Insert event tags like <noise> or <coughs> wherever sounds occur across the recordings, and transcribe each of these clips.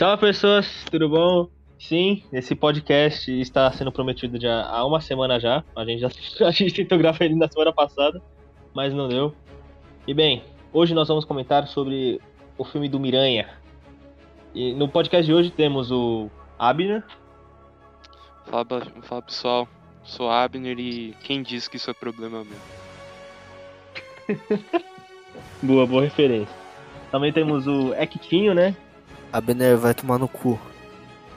Salve pessoas, tudo bom? Sim, esse podcast está sendo prometido já há uma semana já. A gente já <laughs> a gente tentou gravar ele na semana passada, mas não deu. E bem, hoje nós vamos comentar sobre o filme do Miranha. E no podcast de hoje temos o Abner. Fala, fala pessoal, sou Abner e quem disse que isso é problema meu? <laughs> boa, boa referência. Também temos o Ectinho, né? Abner vai tomar no cu.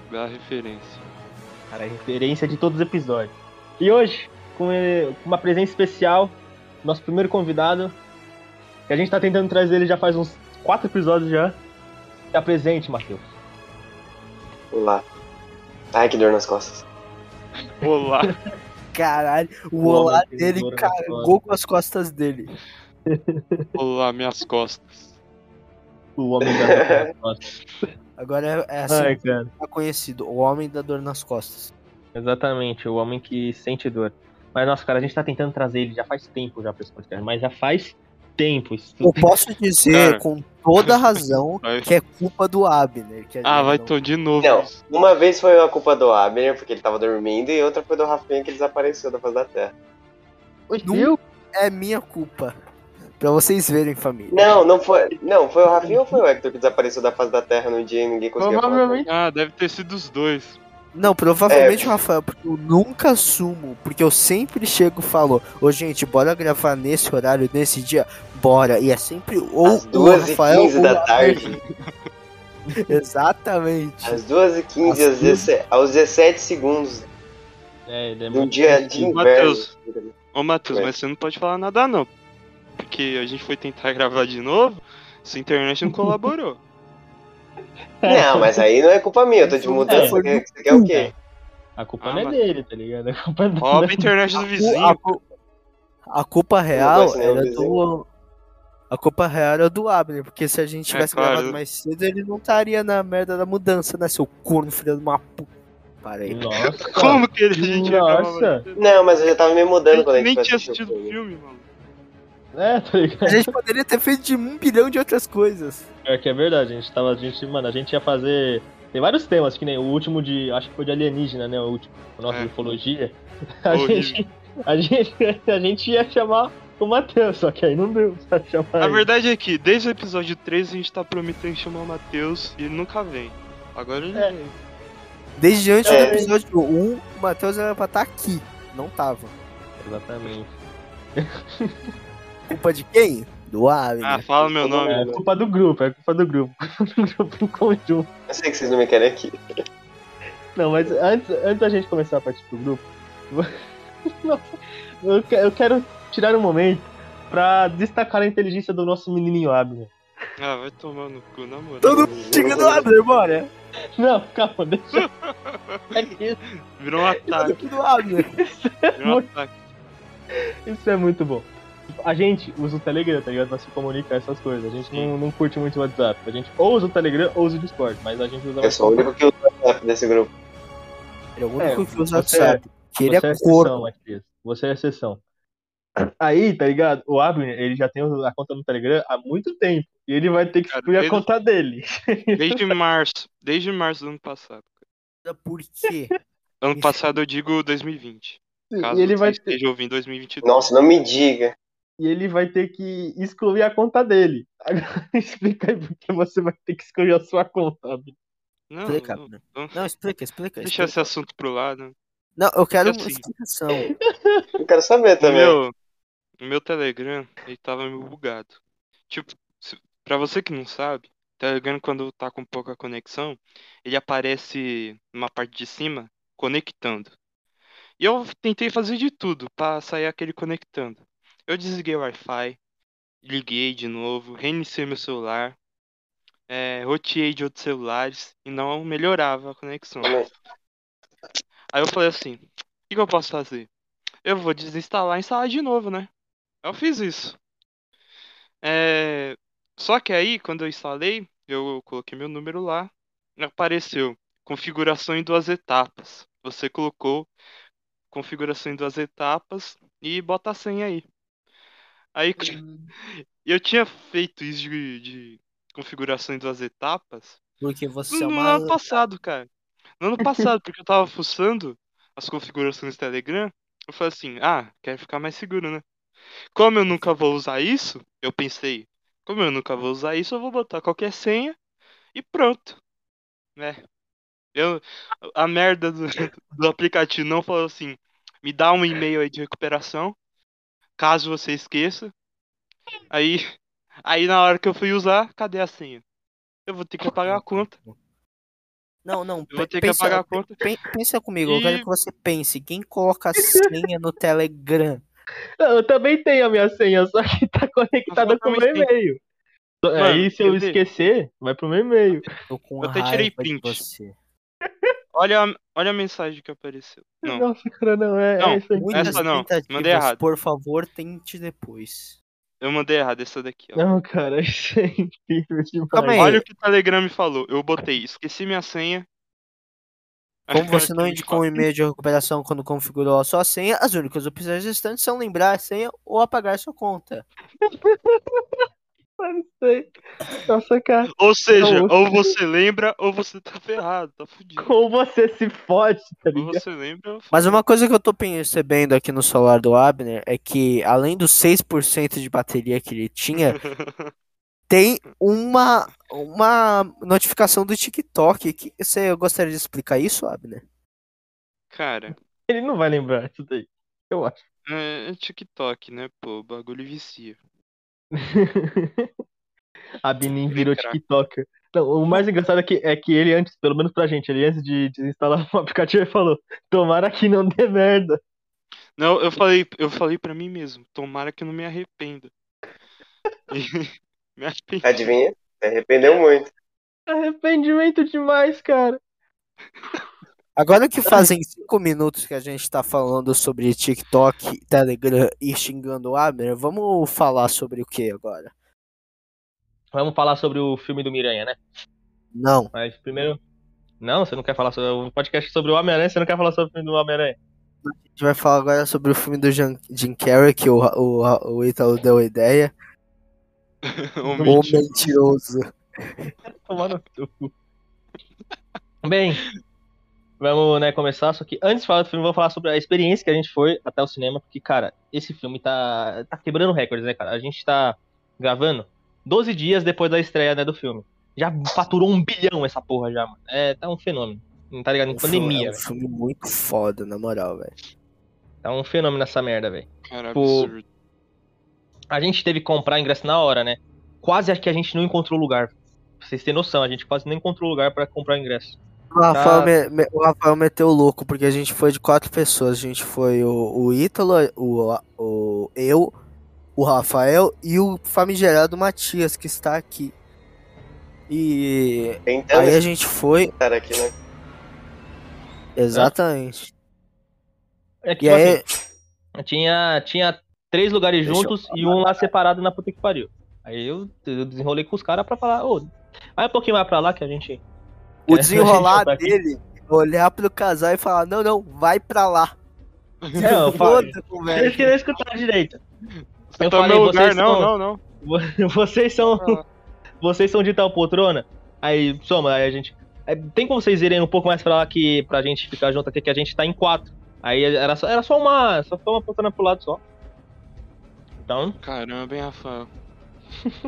Bela referência. Cara, é referência de todos os episódios. E hoje, com uma presença especial, nosso primeiro convidado, que a gente tá tentando trazer ele já faz uns quatro episódios já. Se apresente, Matheus. Olá. Ai, que dor nas costas. Olá. <laughs> Caralho, o olá dele carregou com as costas dele. Olá, minhas costas. O homem da dor nas <laughs> costas. Agora é, é assim Ai, cara. tá conhecido, o homem da dor nas costas. Exatamente, o homem que sente dor. Mas, nossa, cara, a gente tá tentando trazer ele já faz tempo já pra esse podcast, mas já faz tempo. Isso Eu posso dizer Cara. com toda razão <laughs> que é culpa do Abner. Que a Ah, vai não- tô de novo. Não, uma vez foi a culpa do Abner, porque ele tava dormindo, e outra foi do Rafinha, que desapareceu da face da Terra. Não é minha culpa. Pra vocês verem, família. Não, não foi. Não, foi o Rafinha ou foi o Hector que desapareceu da face da Terra no dia e ninguém conseguia falar? Provavelmente. Ah, deve ter sido os dois. Não, provavelmente É. o Rafael, porque eu nunca assumo, porque eu sempre chego e falo, ô gente, bora gravar nesse horário, nesse dia, bora. E é sempre ou Às o 2h15 Rafael ou da tarde. <laughs> Exatamente. Às 2h15, Às aos 17, aos 17 segundos É, ele é de um muito dia de inverno. Matheus. Ô, Matheus, mas você não pode falar nada não. Porque a gente foi tentar <laughs> gravar de novo, sua internet não colaborou. <laughs> Não, mas aí não é culpa minha, eu tô de mudança. É. Você quer, você quer o quê? A culpa Ah, não é mas- dele, tá ligado? A culpa é do... Ó, a <laughs> internet do A, vizinho. cu- a culpa real era do. A culpa real era do Abner, porque se a gente tivesse É, claro. gravado mais cedo, ele não estaria na merda da mudança, né, seu corno, filho de uma puta. Parei. Nossa. Como que a gente Nossa. Não, mas eu já tava me A mudando quando a gente nem tinha assistido o filme. filme, mano. É, tá ligado? A gente poderia ter feito de um bilhão de outras coisas. É que é verdade, a gente tava. A gente, mano, a gente ia fazer. Tem vários temas, que nem o último de. Acho que foi de alienígena, né? O último. O nosso É. de ufologia. A gente, a, gente, a gente ia chamar o Matheus, só que aí não deu pra chamar. A ele. verdade é que desde o episódio 3 a gente tá prometendo chamar o Matheus e ele nunca vem. Agora ele É. vem. Desde antes É. do episódio 1, o Matheus era pra estar aqui. Não tava. Exatamente. <laughs> Culpa de quem? Do Abner. Ah, fala meu nome. É culpa do grupo, é culpa do grupo. <laughs> Culpa do grupo em conjunto. Eu sei que vocês não me querem aqui. Não, mas antes, antes da gente começar a partir do grupo, <laughs> eu, que- eu quero tirar um momento pra destacar a inteligência do nosso menininho Abner. Ah, vai tomar no cu, na moral. Todo mundo xinga do Abner, bora. Não, calma, deixa. <laughs> É que Virou um ataque. do Abner. Virou um ataque. isso é muito bom. A gente usa o Telegram, tá ligado? Pra se comunicar essas coisas. A gente não, não curte muito o WhatsApp. A gente ou usa o Telegram ou usa o Discord, mas a gente usa Eu sou o único que usa o WhatsApp desse grupo. Ele é o único É, que usa o você- WhatsApp. Que ele Você é exceção, corno. Você é exceção. Aí, tá ligado? O Abner, ele já tem a conta no Telegram há muito tempo. E ele vai ter que Cara, excluir a conta dele. <laughs> Desde março. Desde março do ano passado. Por quê? Ano passado eu digo 2020. Caso E ele, você vai ter, esteja ouvindo 2022. Nossa, não me diga. E ele vai ter que excluir a conta dele. Agora, <laughs> explica aí por que você vai ter que excluir a sua conta. Não, Explica, não, não. Não, explica, explica. Deixa explica. esse assunto pro lado. Não, eu quero uma Assim. explicação. <laughs> Eu quero saber O também. meu, o meu Telegram, ele tava meio bugado. Tipo, se- pra você que não sabe, Telegram quando tá com pouca conexão, ele aparece numa parte de cima, conectando. E eu tentei fazer de tudo pra sair aquele conectando. Eu desliguei o Wi-Fi, liguei de novo, reiniciei meu celular, é, roteei de outros celulares e não melhorava a conexão. Aí eu falei assim, o que que eu posso fazer? Eu vou desinstalar e instalar de novo, né? Eu fiz isso. É, Só que aí, quando eu instalei, eu coloquei meu número lá, apareceu configuração em duas etapas. Você colocou configuração em duas etapas e bota a senha aí. Aí <laughs> eu tinha feito isso de, de configuração em duas etapas Porque você é No uma. ano passado, cara. No ano <laughs> passado, porque eu tava fuçando as configurações do Telegram, eu falei assim, ah, quero ficar mais seguro, né? Como eu nunca vou usar isso, eu pensei, como eu nunca vou usar isso, eu vou botar qualquer senha e pronto. Né? Eu, a merda do, <laughs> do aplicativo não falou assim, me dá um e-mail aí de recuperação, caso você esqueça. Aí, <laughs> aí na hora que eu fui usar, cadê a senha? Eu vou ter que apagar a <laughs> conta. Não, não. Eu vou ter que pensa, apagar a conta. pe- pensa comigo, eu quero E- que você pense. Quem coloca a senha no Telegram? Eu também tenho a minha senha, só que tá conectada Eu com o meu e-mail. Aí se eu esquecer, vai pro meu e-mail. Tô com Eu até tirei print. Olha, a- olha a mensagem que apareceu. Não, Nossa, cara, não, é, Não, é isso. Muitas Essa não, tentativas, mandei errado. por favor, tente depois. eu mandei errado essa daqui, ó. Não, cara, <laughs> isso é incrível demais. Calma aí. Olha o que o Telegram me falou. Eu botei, esqueci minha senha. Como você não indicou um e-mail de recuperação quando configurou a sua senha, as únicas opções restantes são lembrar a senha ou apagar sua conta. <laughs> Não sei. Nossa, cara, Ou seja, Não, ou você lembra ou você tá ferrado, tá fudido. como você se fode, tá Ou ligado? você lembra ou Mas uma coisa que eu tô percebendo aqui no celular do Abner é que, além dos 6% de bateria que ele tinha, <laughs> tem uma, uma notificação do TikTok. Que, você gostaria de explicar isso, Abner? Cara, Ele não vai lembrar isso daí. Eu acho. é TikTok, né, pô? O bagulho vicia. <laughs> A Benin virou. TikToker. Não, o mais engraçado é que, é que ele antes, pelo menos pra gente, ele antes de desinstalar <laughs> o aplicativo, ele falou: Tomara que não dê merda. Não, eu falei, eu falei pra mim mesmo, tomara que eu não me arrependa. <laughs> Me arrependi. Adivinha? Se arrependeu muito. Arrependimento demais, cara. Agora que fazem 5 minutos que a gente tá falando sobre TikTok, Telegram e xingando o Abner, vamos falar sobre o que agora? Vamos falar sobre o filme do Miranha, né? Não. Mas primeiro. Não, você não quer falar sobre um podcast sobre o Homem-Aranha, você não quer falar sobre o filme do Homem-Aranha. A gente vai falar agora sobre o filme do Jan- Jim Carrey, que o, o, o Ítalo deu a ideia. <laughs> O mentiroso. Seu <laughs> cu. Bem, vamos né, começar. Só que antes de falar do filme, vou falar sobre a experiência que a gente foi até o cinema. Porque, cara, esse filme tá, tá quebrando recordes, né, cara? A gente tá gravando 12 dias depois da estreia né, do filme. Já faturou um bilhão essa porra já, mano. É, tá um fenômeno. Não tá ligado? Em filme- pandemia, é um filme muito foda, na moral, velho. Tá um fenômeno essa merda, velho. Cara, Pô. absurdo. A gente teve que comprar ingresso na hora, né? Quase que a gente não encontrou lugar. Pra vocês terem noção, a gente quase não encontrou lugar pra comprar ingresso. O Rafael, Tá. me- me- o Rafael meteu o louco, porque a gente foi de quatro pessoas. A gente foi o, o Ítalo, o, o, eu, o Rafael e o famigerado Matias, que está aqui. E Tentando aí a gente foi, estar aqui, né? exatamente. É que, E tipo aí, assim, tinha, tinha três lugares Deixa juntos e um lá separado na puta que pariu. Aí eu, eu desenrolei com os caras pra falar, ô, vai um pouquinho mais pra lá que a gente. o <laughs> desenrolar gente dele, olhar pro casal e falar, não, não, vai pra lá. É, eu falei. <laughs> Foda-se, Eles queriam escutar direito. Você Eu tá no falei, meu lugar, vocês não, são- não, não. <laughs> Vocês são. Ah. Vocês são de tal poltrona? Aí, soma, aí a gente. é, Tem como vocês irem um pouco mais pra lá que pra gente ficar junto aqui, que a gente tá em quatro. Aí era só, era só uma. Só foi uma poltrona pro lado só. Então, Caramba, hein, Rafael. <laughs>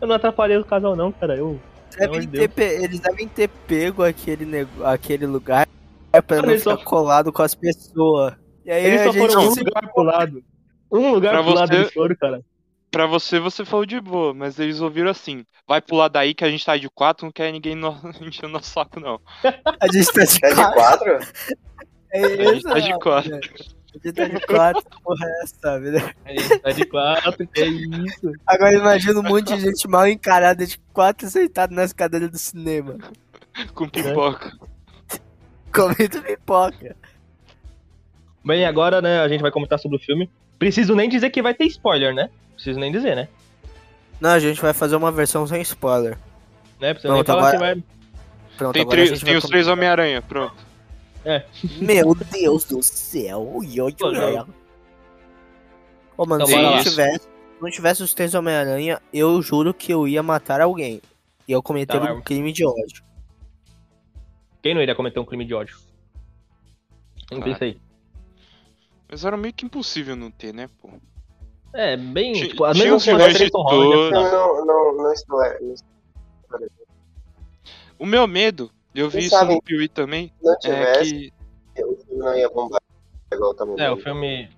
eu não atrapalhei o casal, não, cara. Eu. Devem de ter pe- eles devem ter pego aquele, nego- aquele lugar pra não eles ficar só- colado com as pessoas. E aí Eles a só gente foram um se- lugar pro lado. Um lugar Pra pro lado você- eles foram, cara. Pra você, você falou de boa, mas eles ouviram assim. Vai pular daí que a gente tá de quatro, não quer ninguém no... <laughs> encher o nosso saco, não. A gente tá de Tá de quatro. É A gente tá de quatro. A gente tá de quatro, porra é essa, né? A gente tá de quatro, que isso. Agora imagina um monte de gente mal encarada de quatro sentado nas cadeiras do cinema. Com pipoca. Comendo pipoca. Bem, agora, né, a gente vai comentar sobre o filme. Preciso nem dizer que vai ter spoiler, né? Preciso nem dizer, né? Não, a gente vai fazer uma versão sem spoiler. né? Preciso Não, nem falar que agora- vai. Pronto, Tem, agora três, tem vai os três Homem-Aranha, pronto. Meu Deus do céu. Ui, ui. Ô, mano, Então, se não tivesse, se não tivesse os três Homem-Aranha, eu juro que eu ia matar alguém. E eu cometei Tá, um mas- crime de ódio. Quem não iria cometer um crime de ódio? Não Claro. pensei. Mas era meio que impossível não ter, né, pô? É, bem. Ti- tipo, as tinha mesmas uns coisas vilões que de todos. né? Não, não, não estou. não estou- O meu medo, eu vi Quem isso sabe? no Piuí também, Se não é tivesse, que. o filme não ia bombar. Igual tá É, o filme.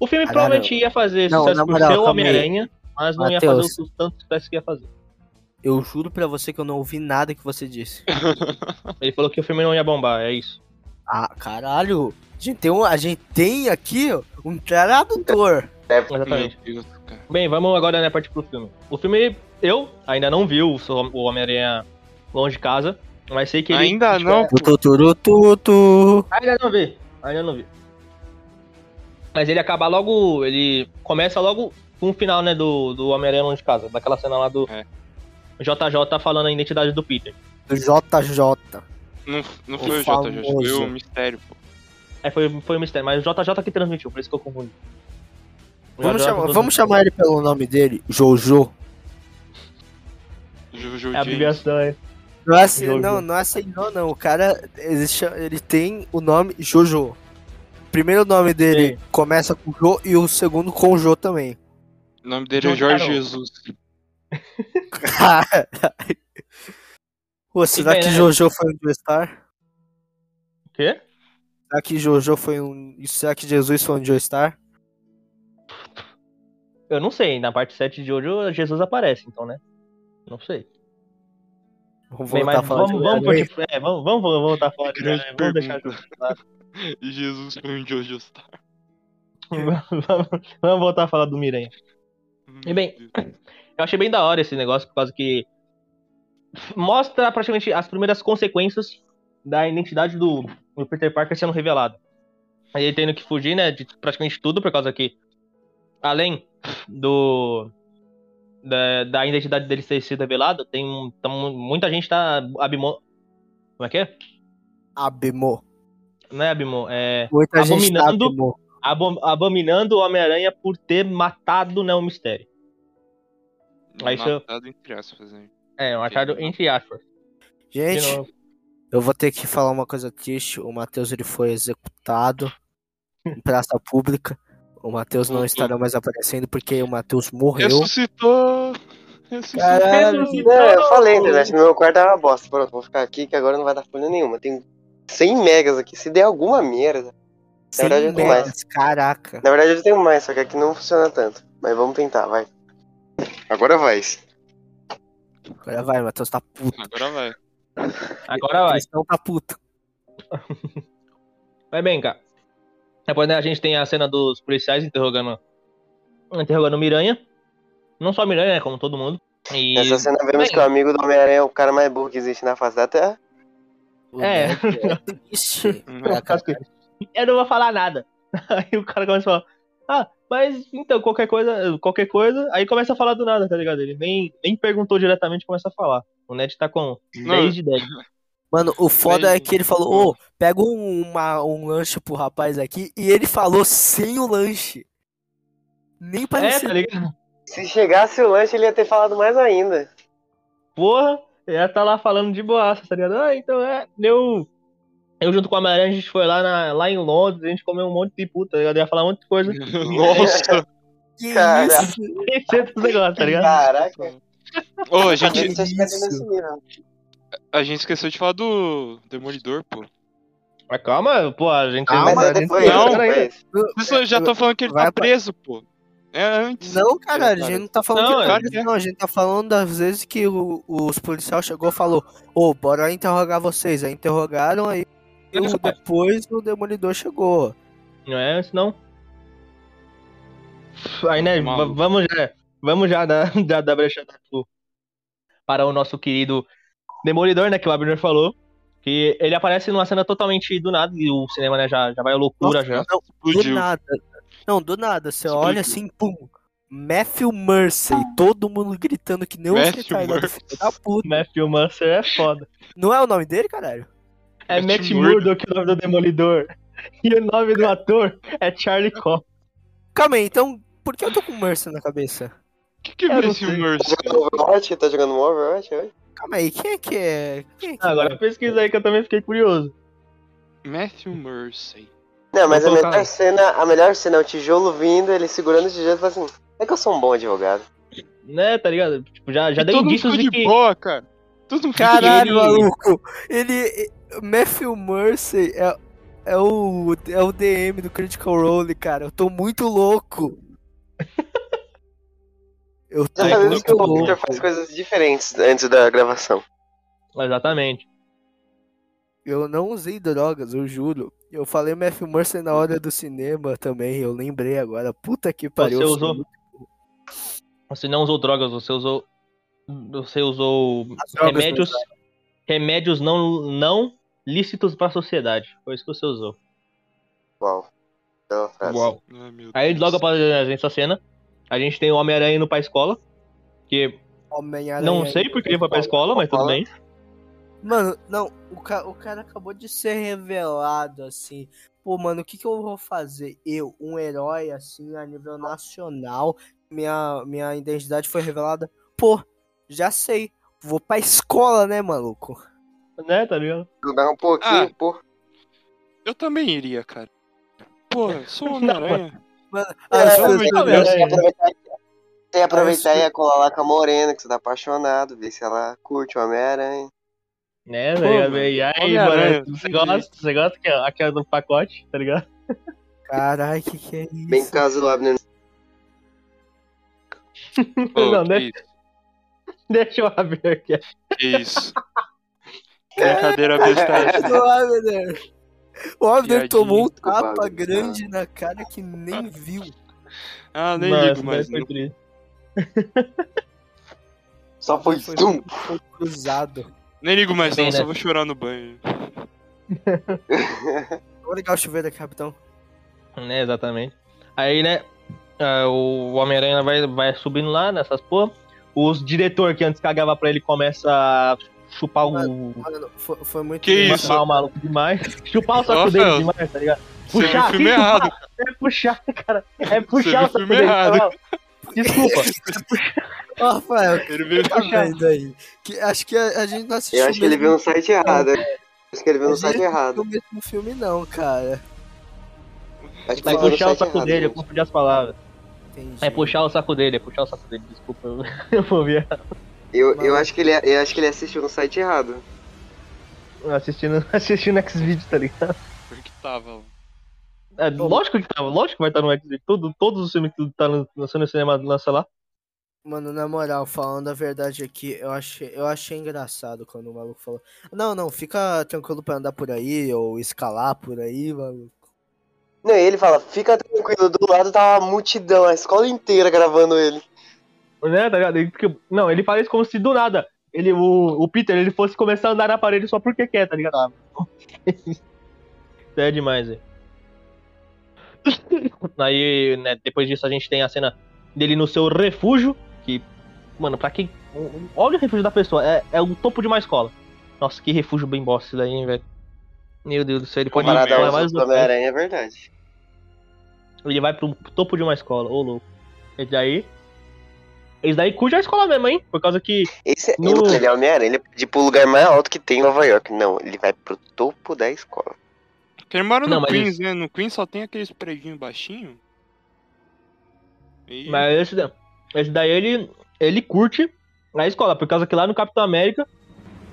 O filme Caralho. provavelmente ia fazer Não, sucesso por ser o. Homem-Aranha, mas não ia fazer o tanto sucesso que ia fazer. Eu juro pra você que eu não ouvi nada que você disse. <laughs> Ele falou que o filme não ia bombar, é isso. Ah, caralho. A gente tem, um, a gente tem aqui um tradutor. Exatamente. Deus, cara. Bem, vamos agora né, partir pro filme. O filme, eu ainda não vi o, o Homem-Aranha longe de casa, mas sei que ele. Ainda tipo, não, é-. Ainda não vi, ainda não vi. Mas ele acaba logo. Ele começa logo com o final, né, do, do Homem-Aranha longe de casa. Daquela cena lá do É. JJ falando a identidade do Peter. Do JJ. Não, não O foi o JJ, foi o mistério, pô. É, foi, foi o mistério, mas o JJ que transmitiu, por isso que eu confundi. O Vamos, JJ chamar, vamos chamar ele pelo nome dele, Jojo. Jojo É a abreviação, é. Não é assim, não, não é assim, não, não. O cara, ele, ele tem o nome Jojo. O primeiro nome dele Sim. começa com Jo e o segundo com Jo também. O nome dele é Jorge Carroll. Jesus. Caralho. <laughs> <laughs> Pô, será bem, que né? Jojo foi um Joestar? O quê? Será que Jojo foi um. Será que Jesus foi um Joestar? Eu não sei, na parte 7 de hoje Jesus aparece, então, né? Não sei. Vamos Bem, voltar mas a falar vamos, de vamos, é, vamos, vamos voltar a falar de vamos deixar <laughs> Jesus foi um Jojo Star. <laughs> vamos, vamos voltar a falar do Miranha. E bem, Eu achei bem da hora esse negócio, por causa que mostra praticamente as primeiras consequências da identidade do, do Peter Parker sendo revelada. Aí ele tendo que fugir, né, de praticamente tudo, por causa que, além do da, da identidade dele ter sido revelada, tem um- tam- muita gente tá abimo... Como é que é? Abimô. Não é abimo, é Muita gente tá Abominando. abimô. abo- abominando o Homem-Aranha por ter matado, né, o Mistério. Aí isso- Matado entre aspas, né? É, um achado entre aspas. Gente, eu vou ter que falar uma coisa triste. O Matheus ele foi executado em praça pública. O Matheus não Voltou. estará mais aparecendo porque o Matheus morreu. Ressuscitou! Ressuscitou! Caralho. Eu falei, a internet no meu quarto é uma bosta. Pronto, vou ficar aqui que agora não vai dar folha nenhuma. Tem 100 megas aqui. Se der alguma merda. Sem verdade, eu tenho mais. caraca. Na verdade eu tenho mais, só que aqui não funciona tanto. Mas vamos tentar, vai. Agora vai. Agora vai, Matheus tá puto. Agora vai. Agora vai. Cristão tá puto. Vai bem, cara. Depois né, a gente tem a cena dos policiais interrogando interrogando o Miranha. Não só o Miranha, né, como todo mundo. E... Nessa cena vemos bem, que o amigo do Homem-Aranha é o cara mais burro que existe na face da Terra. É. É <laughs> que- Eu não vou falar nada. <laughs> Aí o cara começa a falar, ah, mas então, qualquer coisa, qualquer coisa, aí começa a falar do nada, tá ligado? Ele nem, nem perguntou diretamente, começa a falar. O Ned tá com Não. 10 de 10. Mano, o foda é que ele falou, ô, pega um, uma, um lanche pro rapaz aqui, e ele falou sem o lanche. Nem É, parecia. tá ligado? Se chegasse o lanche, ele ia ter falado mais ainda. Porra, ela tá lá falando de boaça, tá ligado? Ah, então é, eu. Eu junto com a Maranhã, a gente foi lá, na, lá em Londres, a gente comeu um monte de puta, tá ligado? Ia falar um monte de coisa. <laughs> Nossa! que Cara. isso? Esse é dos negócios, tá ligado? Caraca. Ô, a gente, tá a gente esqueceu de falar do Demolidor, pô. Mas calma, pô, a gente. Calma, Mas a é gente- depois, Não. Vocês já estão falando que ele Vai tá preso, pô. É antes. Não, cara, a gente não tá falando Não, de claro cara, que é. não, a gente tá falando das vezes que o- os policiais chegou e falou, ô, bora interrogar vocês. Aí interrogaram, aí Só. depois o demolidor chegou. Não é antes, não. Aí, né, Maluco. vamos já, vamos já dar, <laughs> dar, dar brecha para o nosso querido Demolidor, né, que o Abner falou. Que ele aparece numa cena totalmente do nada e o cinema, né, já, já vai à loucura Nossa, já. Não, do nada. Não, do nada. Você Explodiu. olha assim, pum. Matthew Mercy, todo mundo gritando que nem um Matthew retardado, Mercy. filho da puta. Matthew Mercer é foda. Não é o nome dele, caralho? É Matt Matt Murdock. Murdock o nome do Demolidor. E o nome do ator é Charlie Cox. Calma aí, então, por que eu tô com Mercy na cabeça? O que, que é esse sei. Mercy? Jogando Overwatch? Tá jogando um Overwatch hoje? Calma aí, quem é que é? Quem é que Agora pesquisa aí que eu também fiquei curioso. Matthew Mercy. Não, mas a melhor cena, a melhor cena é o tijolo vindo, ele segurando o tijolo e fala assim, é que eu sou um bom advogado. Né, tá ligado? Tipo, já, já E deu todo mundo indícios ficou de de que. boa, cara. Todo mundo Caralho, maluco. Ele. Matthew Mercy é, é, o, é o DM do Critical Role, cara. Eu tô muito louco. <laughs> Eu tô Já sabemos que o. Victor faz coisas diferentes antes da gravação. Exatamente. Eu não usei drogas, eu juro. Eu falei Matthew Mercy na hora do cinema também, eu lembrei agora. Puta que pariu. Você usou- sou Você não usou drogas, você usou. Você usou remédios. Remédios não, não lícitos pra sociedade. Foi isso que você usou. Uau. Frase. Uau. Ai, Aí logo após a essa cena, a gente tem o Homem-Aranha indo pra escola. Que Homem-Aranha não sei porque ele foi pra escola, mas tudo bem. Mano, não, o, ca o cara acabou de ser revelado, assim. Pô, mano, o que, que eu vou fazer? Eu, um herói, assim, a nível nacional, minha, minha identidade foi revelada. Pô, já sei. Vou pra escola, né, maluco? Né, tá ligado? Jogar um pouquinho, Ah. pô. Eu também iria, cara. Pô, eu <laughs> sou o Homem-Aranha. É, Deus. Você ia aproveitar, e ia colar lá com a Morena, que você tá apaixonado, ver se ela curte o Homem-Aranha. Né, Pô, mano, E aí, mano, você gosta, você gosta que aqui é do pacote, tá ligado? Caralho, que que é isso? Bem caso do Abner. Pô, <laughs> Não, que né? isso? Deixa eu abrir aqui. Que isso? <laughs> Brincadeira besta é essa. do Abner. O Abner tomou um tapa grande na cara que nem viu. Ah, nem Nossa, ligo mais. foi não. triste. Só foi Foi, tum. foi cruzado. Nem ligo mais, Bem, não. né? Só vou chorar no banho. Vou ligar o chuveiro aqui, capitão. <laughs> Né, exatamente. Aí, né, ah, o Homem-Aranha vai, vai subindo lá nessas porra. Os diretor que antes cagava pra ele começa a chupar o. Mano, foi, foi muito Que isso? Chupar o maluco demais. <laughs> Chupar o saco dele demais, tá ligado? Viu o Puxar, filme errado. É puxar, cara. É puxar o saco filme dele. errado. tá ligado? Desculpa. <laughs> Ó, Rafael, Ele veio tá vendo aí? Que, acho que a, a gente não assistiu Eu acho que ele viu no site errado. Acho que ele viu no site não errado. assistiu o mesmo filme não, cara. Acho que Vai puxar o saco errado, dele, eu confundi as palavras. Entendi. É puxar o saco dele, é puxar o saco dele. Desculpa, eu, <laughs> eu vou ver. Eu, eu, acho que ele, eu acho que ele assistiu no site errado. Assistindo, assistindo <laughs> X-Video, tá ligado? Porque tava. É, lógico que tava, lógico que vai estar no X-Video. Todo, todos os filmes que tá lançando no cinema lança lá. Mano, na moral, falando a verdade aqui, eu achei, eu achei engraçado quando o maluco falou. Não, não, fica tranquilo pra andar por aí ou escalar por aí, mano. Não, e ele fala, fica tranquilo, do lado tá uma multidão, a escola inteira gravando ele. Né, tá ligado? Ele fica- não, ele faz como se do nada. Ele, o, o Peter, ele fosse começar a andar na parede só porque quer, tá ligado? Ah, <laughs> é demais, velho. Aí, né, depois disso a gente tem a cena dele no seu refúgio, que, mano, pra quem... Olha o refúgio da pessoa, é, é o topo de uma escola. Nossa, que refúgio bem bosta isso daí, hein, velho. Meu Deus do céu, ele pode Comparado pra aos mais outros do Homem-Aranha, é verdade. Ele vai pro topo de uma escola, ô louco. Esse daí. Esse daí curte a escola mesmo, hein? Por causa que. Esse, No- ele, ele é Homem-Aranha, ele pode ir pro lugar mais alto que tem em Nova York. Não, ele vai pro topo da escola. Porque ele mora no Não, Queens, né? No Queens só tem aqueles predinhos baixinhos. E... Mas esse, da- esse daí ele. Ele curte a escola. Por causa que lá no Capitão América.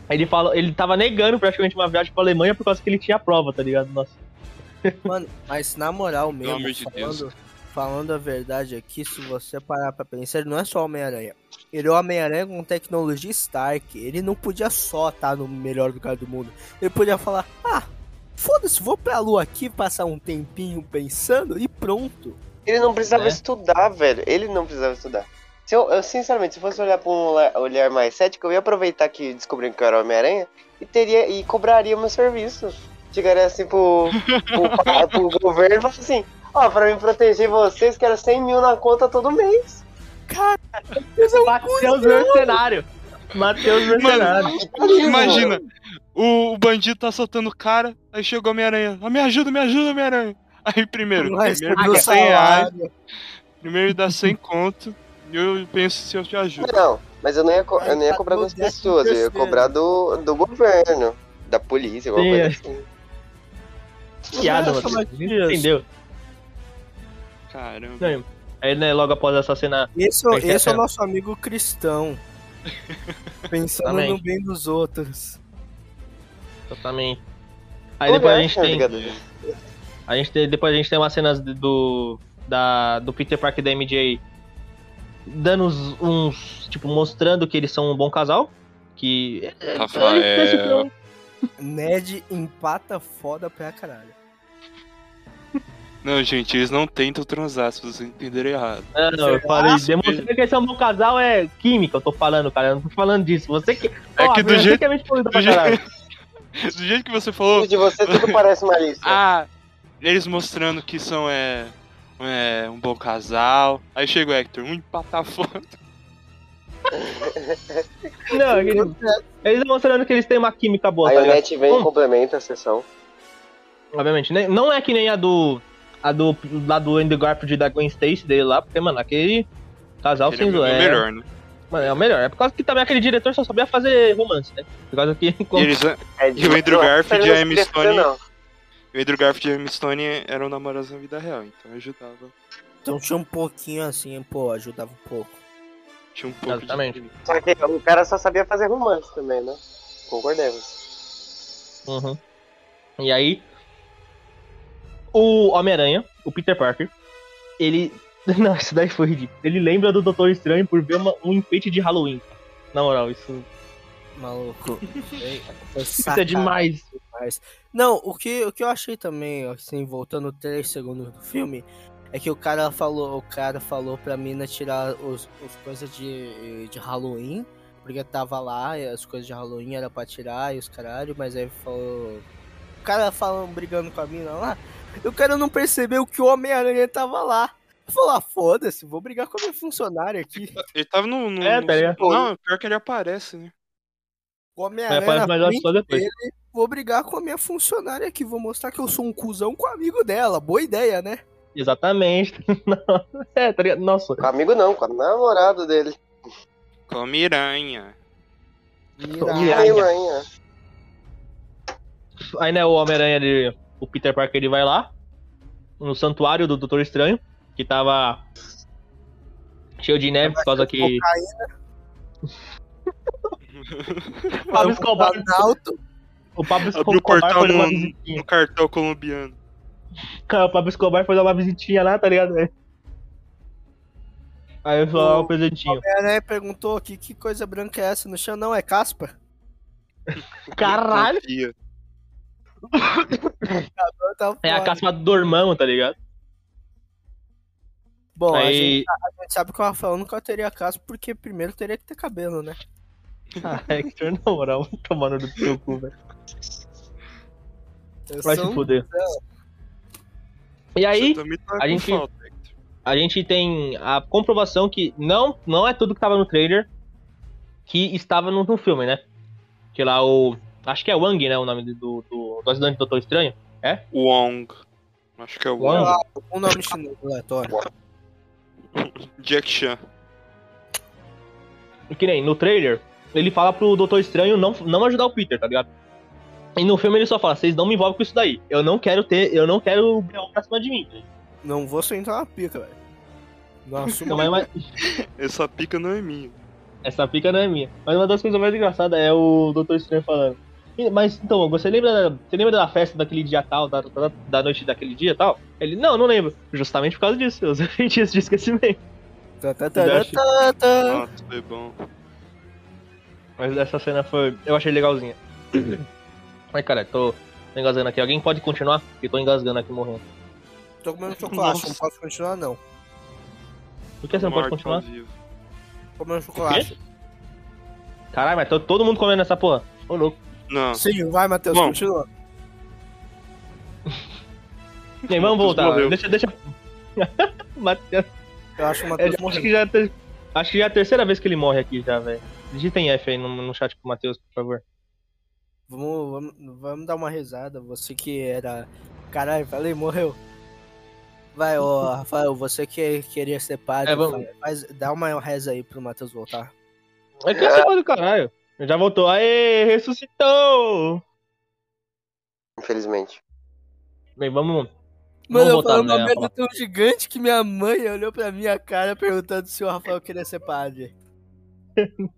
Ele fala. Ele tava negando praticamente uma viagem pra Alemanha por causa que ele tinha prova, tá ligado? Nossa. Mano, mas na moral mesmo, de Deus. Falando, a verdade aqui, se você parar pra pensar, ele não é só Homem-Aranha. Ele é o Homem-Aranha com tecnologia Stark. Ele não podia só estar no melhor lugar do mundo. Ele podia falar, ah, foda-se, vou pra lua aqui, passar um tempinho pensando e pronto. Ele não precisava É. estudar, velho. Ele não precisava estudar. Se eu, eu, sinceramente, se fosse olhar pra um olhar- mais cético, eu ia aproveitar que descobriram que eu era Homem-Aranha e teria e cobraria meu serviço. Chegaria assim pro, pro, pa- <laughs> pro governo e falaria assim, ó, pra me proteger vocês, quero 100 mil na conta todo mês. Matheus mercenário. Matheus mercenário. Imagina, o, o bandido tá soltando o cara, aí chega o Homem-Aranha. Ah, me ajuda, me ajuda, Homem-Aranha. Aí primeiro, Não primeiro dá 100 reais, primeiro dá 100 conto, e eu penso se eu te ajudo. Não, Mas eu não ia, co- eu não ia Tá cobrar no das pessoas, eu ia 13º. cobrar do, do governo, da polícia, alguma Sim, coisa é. assim. Piada, A. Entendeu? Caramba. Aí, né, logo após essa cena. Esse, é- esse é o nosso amigo cristão. Pensando Também. no bem dos outros. Totalmente. Aí depois a gente tem. A gente tem, depois a gente tem umas cenas do da do Peter Parker e da MJ dando uns, uns, tipo mostrando que eles são um bom casal, que é, Rafael. Ned empata foda pra caralho. Não, gente, eles não tentam transar, se vocês entenderem errado. Não, não, eu falei, demonstrando que eles são um bom casal é química, eu tô falando, cara, eu não tô falando disso. Você que. É Ó, que do jeito- que é do jeito-. <laughs> Do jeito que você falou, De você tudo <laughs> parece malícia. ah, eles mostrando que são é, é um bom casal. Aí chega o Hector, um empatar foda. <laughs> Não, é que eles, eles mostrando que eles têm uma química boa, Aí tá o? Net vem Hum. e complementa a sessão. Obviamente, né? Não é que nem a do. A do. Lá do Andy Garfield e da Gwen Stacy dele lá, porque, mano, aquele casal Ele é sem o melhor, né? Mano, é o melhor. É por causa que também aquele diretor só sabia fazer romance, né? Por causa que. <laughs> E, eles, É E o Andrew Garfield e a Emma Stone- o Andrew Garfield e a Emma Stone eram namorados na vida real, então ajudava. Então tinha um pouquinho assim, pô, ajudava um pouco. Tinha um pouco Exatamente. de... Só que o cara só sabia fazer romance também, né? Concordemos. Uhum. E aí. O Homem-Aranha, o Peter Parker, ele. <laughs> Não, isso daí foi ridículo. Ele lembra do Doutor Estranho por ver uma- um enfeite de Halloween. Na moral, isso, Maluco. <laughs> Isso é demais. demais. Não, o que, o que eu achei também, assim, voltando 3 segundos do filme, é que o cara falou, o cara falou pra mina tirar os, os coisas de, de Halloween, porque tava lá e as coisas de Halloween era pra tirar e os caralho, mas aí falou. O cara falando, brigando com a mina lá, e o cara não percebeu que o Homem-Aranha tava lá. Falou, ah, foda-se, vou brigar com a minha funcionária aqui. Ele tava no... no É, no- tá ligado? Não, pior que ele aparece, né? O Homem-Aranha aparece só depois. dele, vou brigar com a minha funcionária aqui, vou mostrar que eu sou um cuzão com o amigo dela. Boa ideia, né? Exatamente. <laughs> Não, é, tá ligado? Nossa. Com amigo não, com o namorado dele. Com a Miranha. Mira. Mira. Ai, mãe, Aí, né, o Homem-Aranha, ele- o Peter Parker, ele vai lá no santuário do Doutor Estranho, que tava cheio de neve por causa que o Pablo <laughs> Escobar, Planalto, o Pablo Abriu o Escobar portal foi dar uma no, no cartel colombiano. Cara, o Pablo Escobar foi dar uma visitinha lá, tá ligado? É. Aí eu vou dar um presentinho. Homem-Aranha perguntou que, que coisa branca é essa no chão? Não, é caspa? <laughs> Caralho! Tava É a caspa do irmão, tá ligado? Bom, a Aí. gente, a gente sabe que o Rafael nunca teria caspa, porque primeiro teria que ter cabelo, né? <laughs> Ah, Hector, na moral, tomando do teu cu, velho. Vai se fuder. E aí, tá a gente- falta, a gente tem a comprovação que não, não é tudo que tava no trailer que estava no, no filme, né? Que lá o. Acho que é Wang, né? O nome do, do, do ajudante do Doutor Estranho. Wong. Acho que é o Wong. Wong. um nome chinês aleatório. <laughs> Jack Chan. Que nem no trailer, ele fala pro Doutor Estranho não, não ajudar o Peter, tá ligado? E no filme ele só fala, vocês não me envolvem com isso daí. Eu não quero ter. Eu não quero o B.O. pra cima de mim. Não vou sentar na pica, velho. Nossa, Não, <laughs> mas, mas <laughs> Essa pica não é minha. essa pica não é minha. Mas uma das coisas mais engraçadas é o Doutor Estranho falando. "E- Mas então, você lembra, você lembra da festa daquele dia tal, da, da, da noite daquele dia tal? Ele, não, não lembro. Justamente por causa disso, eu <laughs> usei feitiço de esquecimento. Tá, tá, tá, tá, tá, tá. Nossa, foi bom. Mas essa cena foi. Eu achei legalzinha. <clears throat> Ai, cara, tô, tô engasgando aqui. Alguém pode continuar? Porque tô engasgando aqui morrendo. Tô comendo chocolate, Nossa. não posso continuar, não. Por que você não pode continuar? vivo. Comendo chocolate. Caralho, mas tô todo mundo comendo essa porra. Ô, louco. Não. Sim, vai, Matheus, Bom. continua. <laughs> Bem, vamos voltar. morreu. Deixa, deixa. <laughs> Mateus. Eu acho que o É, Matheus acho, que já é acho que já é a terceira vez que ele morre aqui já, velho. Digitem F aí no, no chat pro Matheus, por favor. Vamos, vamos, vamos dar uma risada. Você que era. Caralho, falei, morreu. Vai, ô <laughs> Rafael, você que queria ser padre, É, vamos- faz, dá uma reza aí pro Matheus voltar. É que essa coisa do caralho. Já voltou. Aê, ressuscitou! Infelizmente. Bem, vamos. Mano, eu voltar, falando uma né, merda tão gigante que minha mãe olhou pra minha cara perguntando se o Rafael queria ser padre. <laughs>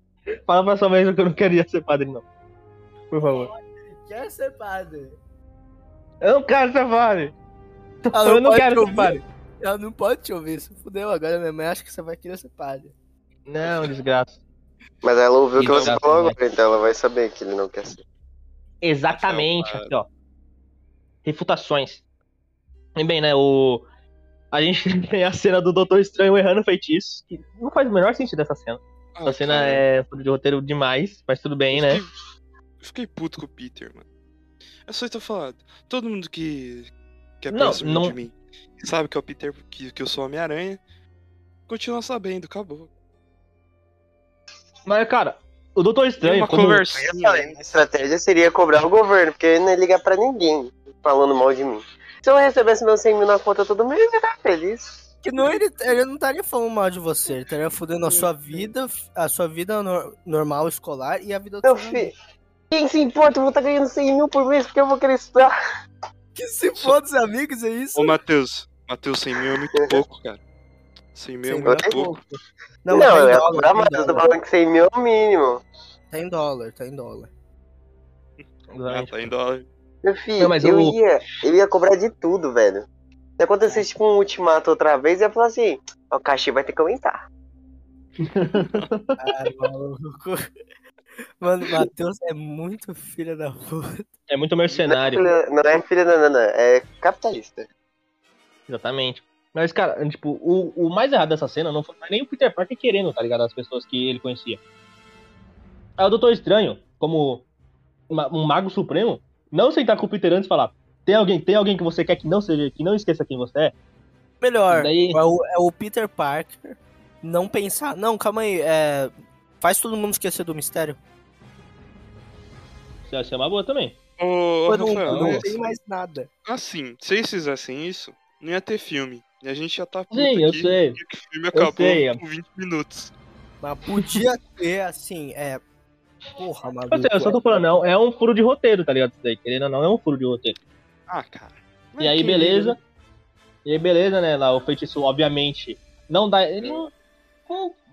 Fala pra sua mãe que eu não queria ser padre, não. Por favor. Quer ser padre? Eu não quero ser padre. Ela eu não pode quero ser padre. Ela não pode te ouvir, se fudeu. Agora minha mãe acha que você vai querer ser padre. Não, desgraça. Mas ela ouviu o que você falou agora, então ela vai saber que ele não quer ser. Exatamente, Rafael, aqui, ó. Refutações. E bem, né, o. A gente <laughs> tem a cena do Doutor Estranho errando feitiços, que não faz o menor sentido essa cena. Ah, Essa cena cara, é de roteiro demais, mas tudo bem, eu né? fiquei- Eu fiquei puto com o Peter, mano. É só isso que eu falando. Todo mundo que, que é Não, próximo não- de mim sabe que é o Peter, que, que eu sou Homem-Aranha. Continua sabendo, acabou. Mas, cara, o Doutor Estranho, uma como... Eu falei, a estratégia seria cobrar o governo, porque ele não ia ligar pra ninguém falando mal de mim. Se eu recebesse meus 100 mil na conta todo mês, eu ia ficar feliz. Que não, ele, ele não estaria falando mal de você, ele estaria fudendo a sua vida, a sua vida nor- normal escolar e a vida do Meu filho, quem se importa? Eu vou estar ganhando 100 mil por mês porque eu vou querer estudar. Que se foda os amigos, é isso? Ô, Matheus. Matheus, 100 mil é muito <laughs> pouco, cara. 100 mil é 100 mil é pouco. Não, tá em ia dólar, cobrar em mais, eu tô falando que 100 mil é o mínimo. Tá em dólar, tá em dólar. Ah, tá em dólar. Meu filho, Não, eu, o- ia, eu ia cobrar de tudo, velho. Se acontecesse tipo um ultimato outra vez, eu ia falar assim, o cachê vai ter que aumentar. <laughs> Ai, maluco. Mano, o Matheus é muito filha da puta. É muito Não é mercenário. filha, não é filha da Nana, é capitalista. Exatamente. Mas, cara, tipo, o, o mais errado dessa cena não foi nem o Peter Parker querendo, tá ligado? As pessoas que ele conhecia. É o Doutor Estranho, como uma- um mago supremo, não sentar com o Peter antes e falar: tem alguém, tem alguém que você quer que não seja, que não esqueça quem você é? Melhor, Daí- é, o, é o Peter Parker não pensar. Não, calma aí, é, faz todo mundo esquecer do mistério. Isso ia ser uma boa também. Ô, não, Rafael, não mas, tem mais nada. assim, se eles fizessem isso, não ia ter filme. E a gente já tá puto Sim, eu aqui, sei. que o filme acabou sei. com 20 minutos. Mas podia ter, assim, é. Porra, Eu, maluco. sei, eu só tô falando, não, é um furo de roteiro, tá ligado? Isso daí, querendo ou não, é um furo de roteiro. Ah, cara. E aí, que- beleza. E aí, beleza, né? Lá o feitiço, obviamente, não dá. Ele, não-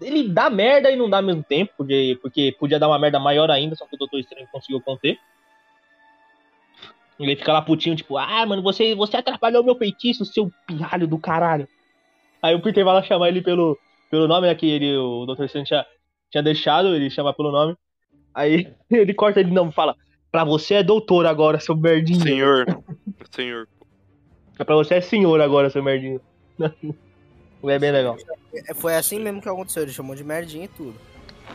ele dá merda e não dá ao mesmo tempo, porque, porque podia dar uma merda maior ainda, só que o Doutor Estranho conseguiu conter. Ele fica lá putinho, tipo, ah, mano, você, você atrapalhou meu feitiço, seu pirralho do caralho. Aí o Peter vai lá chamar ele pelo, pelo nome, né, que ele, o Doutor Estranho tinha, tinha deixado, ele chama pelo nome. Aí <laughs> ele corta ele não, fala, pra você é doutor agora, seu merdinho. Senhor. Senhor. Pra você é senhor agora, seu merdinho. <laughs> é bem legal. É, Foi assim mesmo que aconteceu, ele chamou de merdinha e tudo.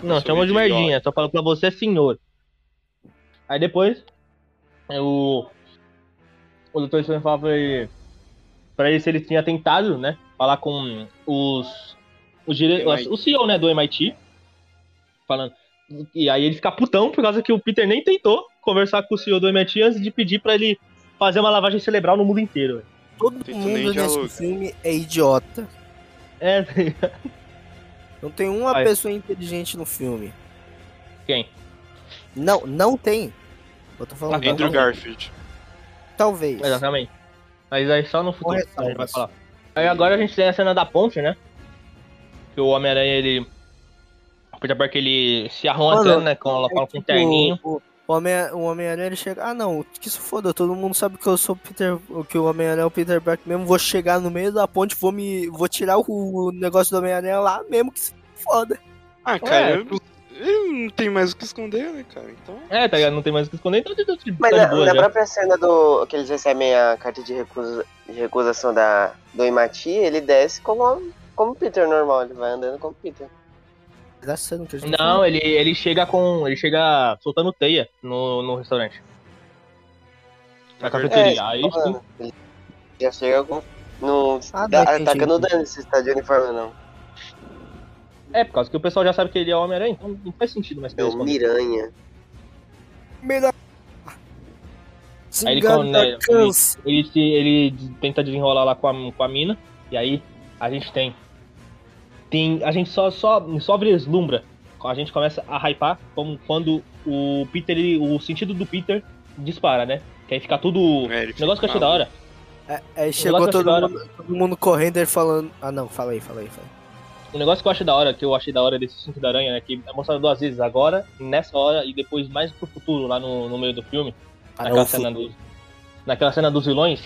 Não, Sou chamou de merdinha, só falou pra você é senhor. Aí depois, é o. O doutor Estranho fala pra ele. Pra ele se ele tinha tentado, né? Falar com os. os dire... O CEO, né, do MIT. Falando. E aí ele fica putão por causa que o Peter nem tentou conversar com o CEO do MIT antes de pedir pra ele fazer uma lavagem cerebral no mundo inteiro. Todo mundo nesse filme é idiota. É? Não tem uma Vai. pessoa inteligente no filme. quem? Não, não tem. Eu tô falando, Andrew. Garfield. Talvez. Exatamente. Mas aí só no futuro a gente vai falar. Aí agora a gente tem a cena da ponte, né? Que o Homem-Aranha, ele. O Peter Parker, ele se arruma Mano, tanto, né? Com, É com um tipo, terninho. O, o Homem- Homem-Aranha ele chega. Ah, não, que se foda, todo mundo sabe que eu sou o Peter. Que o Homem-Aranha é o Peter Parker mesmo. Vou chegar no meio da ponte, vou me. Vou tirar o, o negócio do Homem-Aranha lá mesmo, que se foda. Ah, cara, É, eu- ele não tem mais o que esconder, né, cara? Então. É, tá ligado? Não tem mais o que esconder, então tá de, Mas tá na, boa na já. própria cena do que eles recebem a carta de, recusa, de recusação da, do Imati, ele desce como, como Peter normal, ele vai andando como Peter. Tá que a gente Não, ele, ele chega com. Ele chega soltando teia no, no restaurante. Na É, cafeteria. Aí tô sim. Ele já chega com. Não Ah, dá, não, entendi, atacando entendi. dano se está de uniforme, não. É, por causa que o pessoal já sabe que ele é Homem-Aranha, então não faz sentido mais É querer o. Miranha. Melhor. Aí ele, né, ele, ele, ele tenta desenrolar lá com a, com a mina, e aí a gente tem. tem a gente só, só, só vislumbra a gente começa a hypar como quando o Peter, ele- o sentido do Peter dispara, né? Que aí fica tudo. É, negócio que eu achei da hora. É, aí chegou negócio todo mundo, todo mundo correndo e falando. Ah não, fala aí, fala aí, fala aí. O negócio que eu achei da hora, que eu achei da hora desse cinto da aranha, é que é mostrado duas vezes, agora, nessa hora, e depois mais pro futuro, lá no, no meio do filme, Ah, naquela, cena dos, naquela cena dos vilões,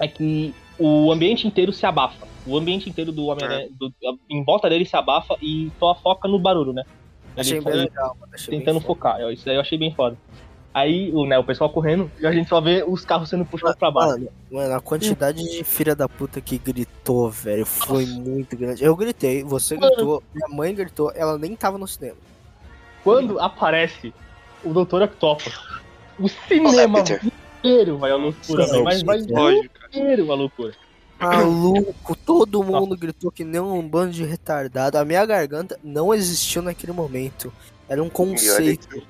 é que o ambiente inteiro se abafa. O ambiente inteiro do Homem-Aranha, do- em volta dele se abafa e só foca no barulho, né? Ele Achei bem legal. Achei bem tentando foda. focar. Eu- Isso daí eu achei bem foda. Aí, o, né, o pessoal correndo, e a gente só vê os carros sendo puxados pra baixo. Mano, mano, a quantidade de filha da puta que gritou, velho, foi muito grande. Eu gritei, você Mano. gritou, minha mãe gritou, ela nem tava no cinema. Quando aparece o Dr. Octopus, o cinema Peter. inteiro vai à loucura, Sim, velho, mas vai inteiro à loucura. Maluco, todo mundo gritou que nem um bando de retardado. A minha garganta não existiu naquele momento. Era um conceito.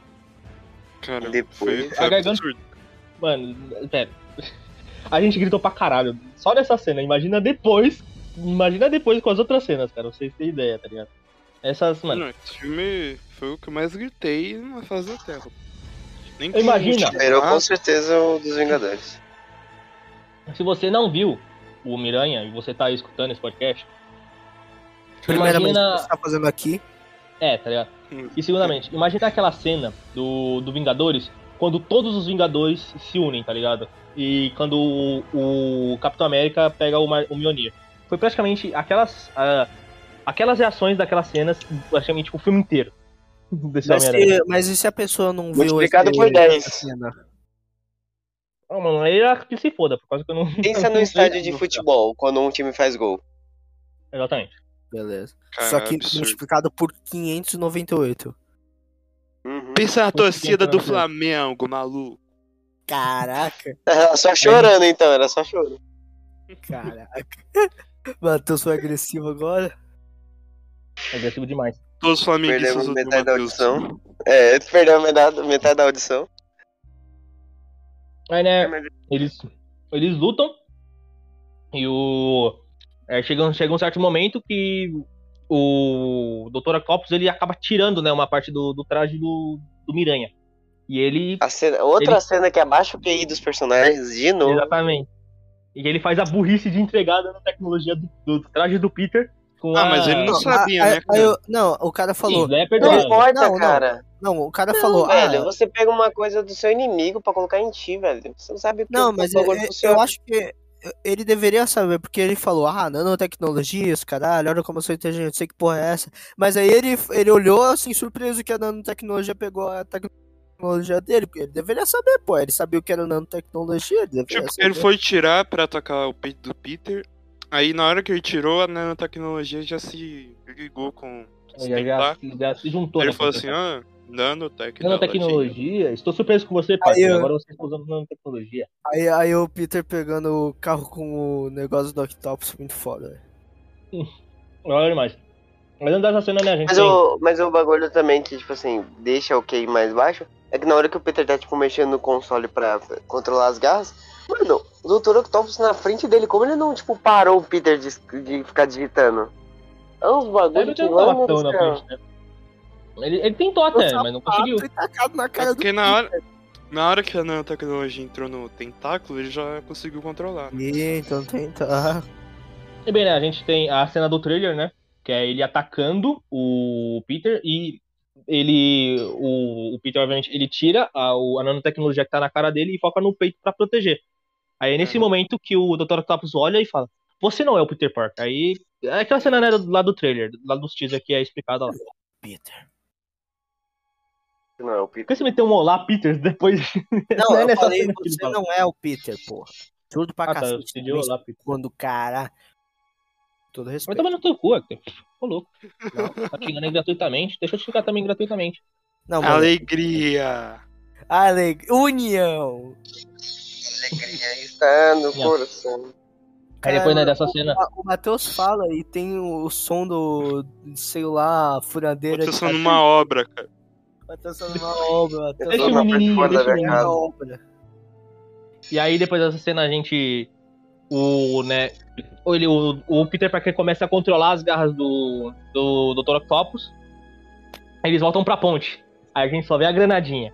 Cara, Depois- foi, A foi garganta- absurdo. Mano, pera. <laughs> A gente gritou pra caralho. Só nessa cena. Imagina depois. Imagina depois com as outras cenas, cara. Vocês têm ideia, tá ligado? Essas, mano. Mano, esse filme foi o que eu mais gritei na face da Terra. Nem Imagina. Superou com certeza o dos Vingadores. Se você não viu o Miranha e você tá aí escutando esse podcast. Primeiramente, Imagina- o que você tá fazendo aqui? É, tá ligado? E segundamente, imagina aquela cena do, do Vingadores, quando todos os Vingadores se unem, tá ligado? E quando o, o Capitão América pega o, o Mjolnir. Foi praticamente aquelas, ah, aquelas reações daquelas cenas, praticamente tipo, o filme inteiro. <laughs> Desse Mas, se, mas e se a pessoa não viu Multiplicado esse- por 10. essa cena? Ah, mano, aí era que se foda, por causa que eu não. Pensa <laughs> no estádio de futebol, quando um time faz gol. Exatamente. Beleza. Cara, Só que absurdo. multiplicado por 598. Uhum. Pensa na torcida do Flamengo, maluco. Caraca, <laughs> Era só chorando então, era só choro. caraca. <laughs> Matheus foi agressivo agora? Agressivo demais. Todos os flamenguistas Perdemos metade da audição. É, perdeu metade, metade da audição. Aí, né, eles, eles lutam e o. É, chega, um- chega um certo momento que o Dr. Octopus ele acaba tirando né, uma parte do, do traje do, do Miranha. E ele. A cena, outra Ele- cena que abaixa o QI dos personagens, de novo. Exatamente. E ele faz a burrice de entregar a tecnologia do, do traje do Peter com Ah, a... mas ele não sabia, aí- né, eu- não, o cara Sim, falou. daí é Não perdoável. importa, Não, não. cara. Não, o cara Não, falou. velho, ah, você pega uma coisa do seu inimigo pra colocar em ti, velho. Você não sabe o que Não, mas eu, eu- funciona. eu acho que ele deveria saber, porque ele falou, ah, nanotecnologias, caralho, olha como eu sou inteligente, sei que porra é essa. Mas aí ele, ele olhou assim, surpreso que a nanotecnologia pegou a tecnologia dele, porque ele deveria saber, pô, ele sabia o que era nanotecnologia, ele deveria Tipo, saber. ele foi tirar pra atacar o peito do Peter. Aí na hora que ele tirou, a nanotecnologia já se ligou com os Já, já, já se juntou. Aí né, ele falou assim, ah, nanotecnologia. Nanotecnologia, estou surpreso com você, pai. Eu- Agora você está usando nanotecnologia. Aí, aí o Peter pegando o carro com o negócio do Octopus, muito foda, velho. <laughs> Olha demais. Mas antes dessa cena, né, a gente Mas tem... o, mas o bagulho também que, tipo assim, deixa o QI mais baixo é que na hora que o Peter tá, tipo, mexendo no console pra controlar as garras, mano, o Dr. Octopus na frente dele, como ele não, tipo, parou o Peter de, de ficar digitando? É uns Ele bagulho não que, na frente, né? Ele, ele tentou até, mas não conseguiu. Foi tacado na É cara do porque na hora, na hora que a nanotecnologia entrou no tentáculo, ele já conseguiu controlar. Ih, então tenta. Ah, E bem, né, a gente tem a cena do trailer, né? Que é ele atacando o Peter e ele. O, o Peter, obviamente, ele tira a, a nanotecnologia que tá na cara dele e foca no peito pra proteger. Aí é nesse Uhum. momento que o Dr. Octopus olha e fala: Você não é o Peter Parker. Aí. É aquela cena né, lá do trailer, lá dos teaser que é explicada lá. Peter. Não, é o Por Peter. que você meteu um olá, Peter, depois. Não, <laughs> é eu nessa falei, você fala. não é o Peter, porra. Tudo pra Ah, tá, eu cacete. pedi também, olá, Peter. Quando cara. Todo Mas respeito. também no teu cu, Hector. Ô louco. Tá xingando aí gratuitamente. Deixa eu te xingar também gratuitamente. Não, mano. Alegria! Ale... União. Alegria está no Não. coração. Aí depois, né, Cara, dessa cena. O Matheus fala e tem o som do, sei lá, furadeira. Sendo tá- numa obra, cara. Tá numa obra. Deixa o menininho, da deixa o. E aí, depois dessa cena, a gente. O, né. o- Ele, o, o Peter Parker começa a controlar as garras do, do Dr. Octopus. Aí eles voltam pra ponte. Aí a gente só vê a granadinha.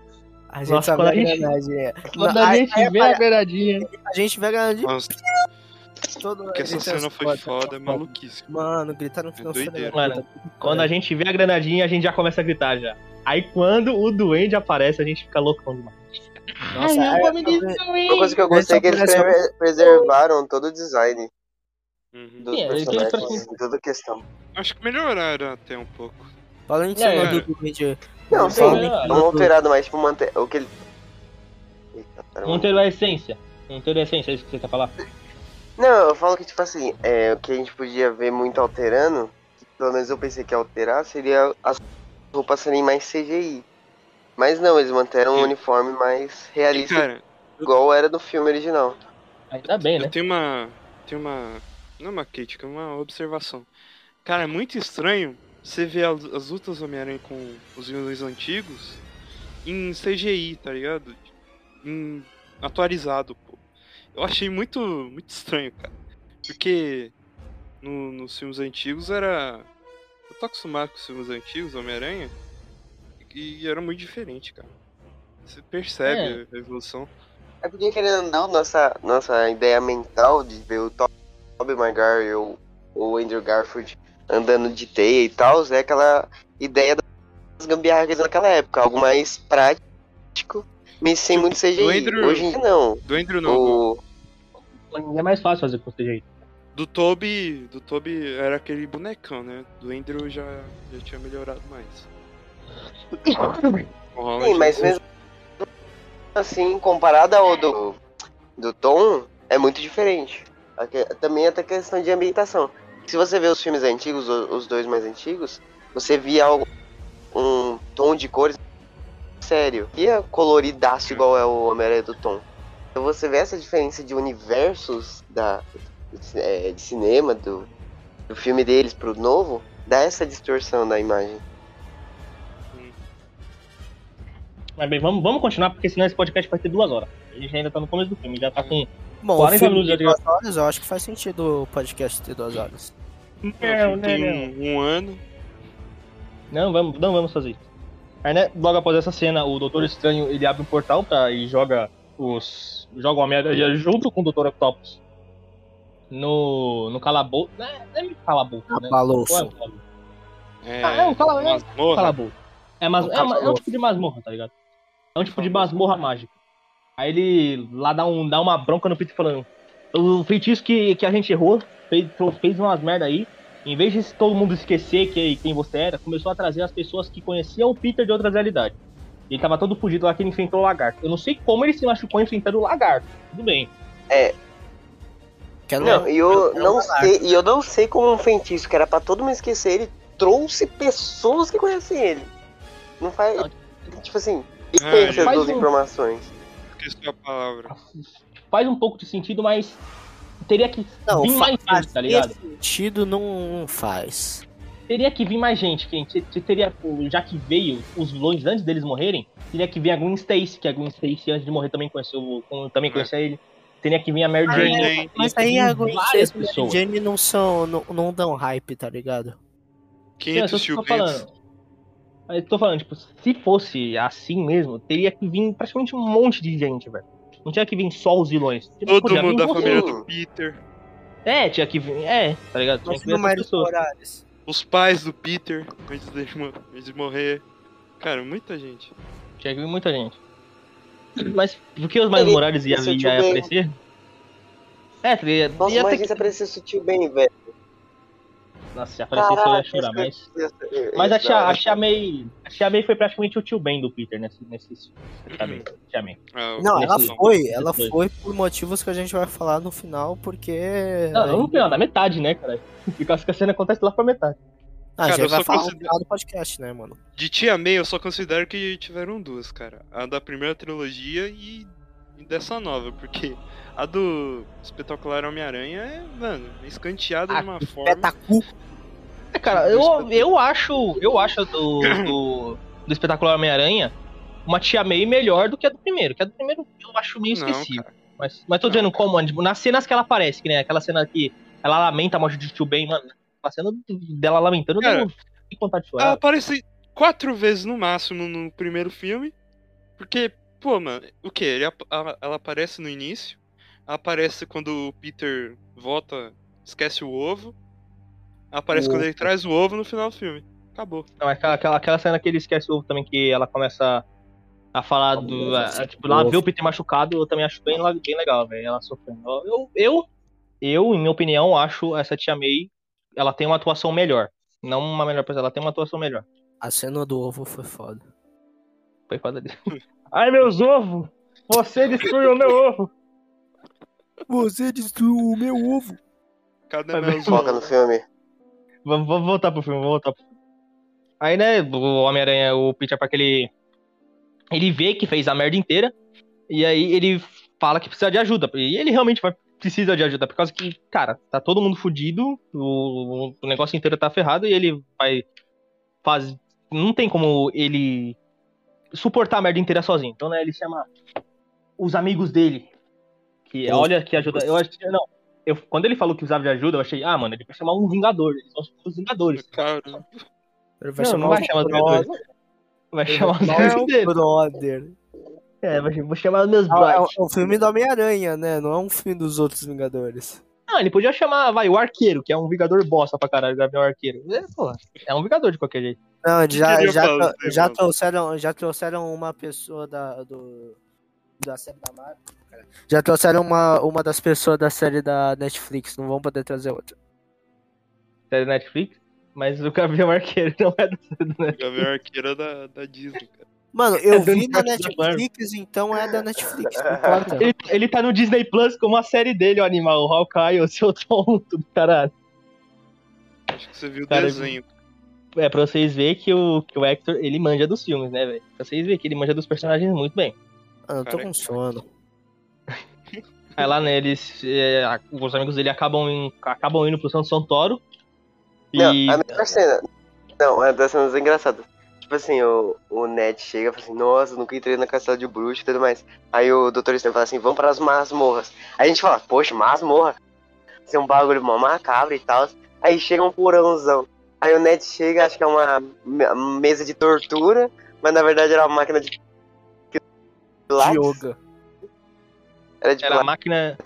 A gente Nossa, só vê a a gente- granadinha. Quando a aí- gente vê a apare- granadinha. A gente vê a granadinha. Nossa, Todo... que essa cena foi foda, é maluquice. Mano, gritar no final É doideira. Mano, Quando a gente vê a granadinha, a gente já começa a gritar já. Aí quando o duende aparece, a gente fica loucão demais. Nossa, Ai, é- eu vou me é-. Uma coisa que eu gostei é que eles é preservaram todo o design Uhum. dos Sim, é, personagens, em toda a questão. Acho que melhoraram até um pouco. Falando em É, do Duende. Não, sim, não não alterado, mas tipo, manter o que ele. Eita. Manter a essência. Manter a essência, é isso que você quer falar? Não, eu falo que, tipo assim, é, o que a gente podia ver muito alterando, que pelo menos eu pensei que ia alterar, seria as roupas serem mais CGI. Mas não, eles manteram um uniforme mais realista, cara, igual era do filme original. Ainda bem, né? eu tenho uma. Tenho uma. Não é uma crítica, é uma observação. Cara, é muito estranho você ver as, as lutas do Homem-Aranha com os vilões antigos em CGI, tá ligado? Em atualizado. Eu achei muito, muito estranho, cara. Porque no- nos filmes antigos era. Eu tô acostumado com os filmes antigos, Homem-Aranha, e era muito diferente, cara. Você percebe a evolução. É porque, querendo ou não, nossa, nossa ideia mental de ver o To- Tobey Maguire ou o Andrew Garfield andando de teia e tal, é aquela ideia das gambiarras naquela época, algo mais prático, mas sem muito CGI. O Andrew- Hoje em dia não. Do Andrew não, do- O... É mais fácil fazer com CGI. Do Toby, do Toby era aquele bonecão, né? Do Andrew já, já tinha melhorado mais. <laughs> Sim, mas mesmo assim, comparado ao do, do Tom, é muito diferente. Também até questão de ambientação. Se você vê os filmes antigos, os dois mais antigos, você via algo- um tom de cores sério. E é coloridaço igual é o Homem-Aranha do Tom. Então você vê essa diferença de universos da, é, de cinema, do, do filme deles pro novo, dá essa distorção da imagem. Mas bem, vamos, vamos continuar, porque senão esse podcast vai ter duas horas. A gente ainda tá no começo do filme, já tá com. Bom, 40 o filme minutos de duas horas, eu acho que faz sentido o podcast ter duas horas. o filme tem um, um ano. Não, vamos, não vamos fazer isso. Aí, né, logo após essa cena, o Doutor Estranho ele abre um portal pra, e joga os. joga o Homem-Aranha junto com o Doutor Octopus no, no calabouço. Não é, não é meio calabouço, né? Calabouço. É calabouço? É, Ah, é um cala- é um masmorra. Calabouço. É, mas, Um é, uma- é um tipo de masmorra, tá ligado? É um tipo de masmorra mágica. Aí ele lá dá, um, dá uma bronca no Peter falando: O feitiço que, que a gente errou fez, fez umas merda aí. Em vez de todo mundo esquecer que, quem você era, começou a trazer as pessoas que conheciam o Peter de outras realidades. Ele tava todo fugido lá que ele enfrentou o lagarto. Eu não sei como ele se machucou enfrentando o lagarto. Tudo bem. Quero Não, e eu é não sei, e eu não sei como um feitiço que era pra todo mundo esquecer, ele trouxe pessoas que conhecem ele. Não faz. Tipo assim, e Ah, ele essas faz duas um- informações. Esqueci a palavra. Faz um pouco de sentido, mas teria que Não, vir mais faz gente, tá ligado? sentido não faz. Teria que vir mais gente, que te- te- teria, já que veio os vilões antes deles morrerem, teria que vir a Gwen Stacy, que a Gwen Stacy antes de morrer também conheceu, o- também conhecia ele. Teria que vir a Mary Jane. Mas que aí a Gwen várias Stacy e a. Jane não são, não, não dão hype, tá ligado? Sim, é 500 só isso que eu tô ciumentos. falando. Mas eu tô falando, tipo, se fosse assim mesmo, teria que vir praticamente um monte de gente, velho. Não tinha que vir só os vilões. Tipo, Todo podia mundo da você. família do Peter. É, tinha que vir. É, tá ligado? Tinha Mas que vir essas pessoas. Morales. Os pais do Peter, antes de, antes de morrer. Cara, muita gente. Tinha que vir muita gente. Mas por que os mais Morales ia, é o ia tio aparecer? É, tá ligado? Nossa, ia ter imagina que... se aparecer sutil bem, velho. Nossa, se aparecesse eu ia Caraca, chorar, mas. isso ia- Mas a ia- Tia, a Tia May. A Tia May foi praticamente o tio Ben do Peter nesse, nesse. Tá bem, Tia May. Não, ela foi, nesse ela foi por motivos que a gente vai falar no final, porque. Não, não, não, na metade, né, cara? <laughs> Porque acho que a cena acontece lá pra metade. Ah, a Cara, gente eu vai falar considero- final do podcast, né, mano? De Tia May, eu só considero que tiveram duas, cara. A da primeira trilogia e dessa nova, porque a do Espetacular Homem-Aranha é, mano, escanteada Ah, de uma forma. Petacu. É, cara, eu, eu acho. Eu acho do, do, do espetacular Homem-Aranha uma Tia May melhor do que a do primeiro. Que a do primeiro eu acho meio Não, esquecível. cara. Mas, mas tô Não, dizendo como, tipo, nas cenas que ela aparece, que nem aquela cena que ela lamenta a morte de tio Ben, mano. A cena dela lamentando, Cara, eu não de Ela chorar. aparece quatro vezes no máximo no primeiro filme. Porque, pô, mano, o que? Ele, ela, ela aparece no início, aparece quando o Peter volta, esquece o ovo, aparece O quando ovo. ele traz o ovo no final do filme. Acabou. Não, aquela, aquela, aquela cena que ele esquece o ovo também, que ela começa a falar do. Nossa, a- tipo, lá ver o Peter machucado, eu também acho bem, bem legal, velho. Ela sofrendo. Eu, eu, eu, em minha opinião, acho essa tia May. Ela tem uma atuação melhor. Não uma melhor pessoa, ela tem uma atuação melhor. A cena do ovo foi foda. Foi causa disso. <laughs> Ai, meus ovos! Você destruiu meu ovo! Você destruiu o meu ovo. Cadê Tá meus <laughs> Foca no filme. Vamos, vamos voltar pro filme, vamos voltar pro filme. Aí, né, o Homem-Aranha, o Peter Parker, ele. Ele vê que fez a merda inteira. E aí ele fala que precisa de ajuda. E ele realmente vai, precisa de ajuda. Por causa que, cara, tá todo mundo fudido. O, o negócio inteiro tá ferrado. E ele vai. Faz. Não tem como ele suportar a merda inteira sozinho. Então, né, ele chama os amigos dele. Que olha que ajuda. Eu acho que. Não. Eu, quando ele falou que precisava de ajuda, eu achei, ah, mano, ele vai chamar um Vingador. Eles vão chamar os Vingadores. Cara, Ele vai Não, chamar não vai os chamar os brother. Vingadores. Vai chamar os dele. brother. É, vou chamar os meus o- é, o- brothers. é o filme do Homem-Aranha, né? Não é um filme dos outros Vingadores. Não, ele podia chamar, vai, o Arqueiro, que é um Vingador bosta pra caralho, Gabriel Arqueiro. É, porra, é um Vingador de qualquer jeito. Não, já, já, já, trouxeram, já trouxeram uma pessoa da, do, da série da Marvel. cara. Já trouxeram uma, uma das pessoas da série da Netflix, não vão poder trazer outra. Série Netflix. Mas o Gabriel Arqueiro não é do do Netflix. Gavião Arqueira da, da Disney, cara. Mano, eu do vi na da. Netflix, então é da Netflix, não <laughs> importa. Ele, ele tá no Disney Plus como a série dele, o animal, o Hawkeye, o seu tonto <laughs> do caralho. Acho que você viu o Cara, desenho. É pra vocês verem que o, que o Hector, ele manja dos filmes, né, velho? Pra vocês verem que ele manja dos personagens muito bem. Mano, eu tô Cara, com sono. <laughs> Aí lá, né, eles. é, os amigos dele acabam, em- acabam indo pro Santo Santoro. Não, E. a melhor cena. Não, é das cenas engraçadas. Tipo assim, o, o Ned chega e fala assim, nossa, nunca entrei na castelo de bruxo e tudo mais. Aí o Dr. Stone fala assim, vamos para as masmorras. Aí a gente fala, poxa, masmorra. Isso é um bagulho mó macabro e tal. Aí chega um porãozão. Aí o Ned chega, acho que é uma me- mesa de tortura, mas na verdade era uma máquina de. Pilates? Yoga. Era de Era Pilates. máquina.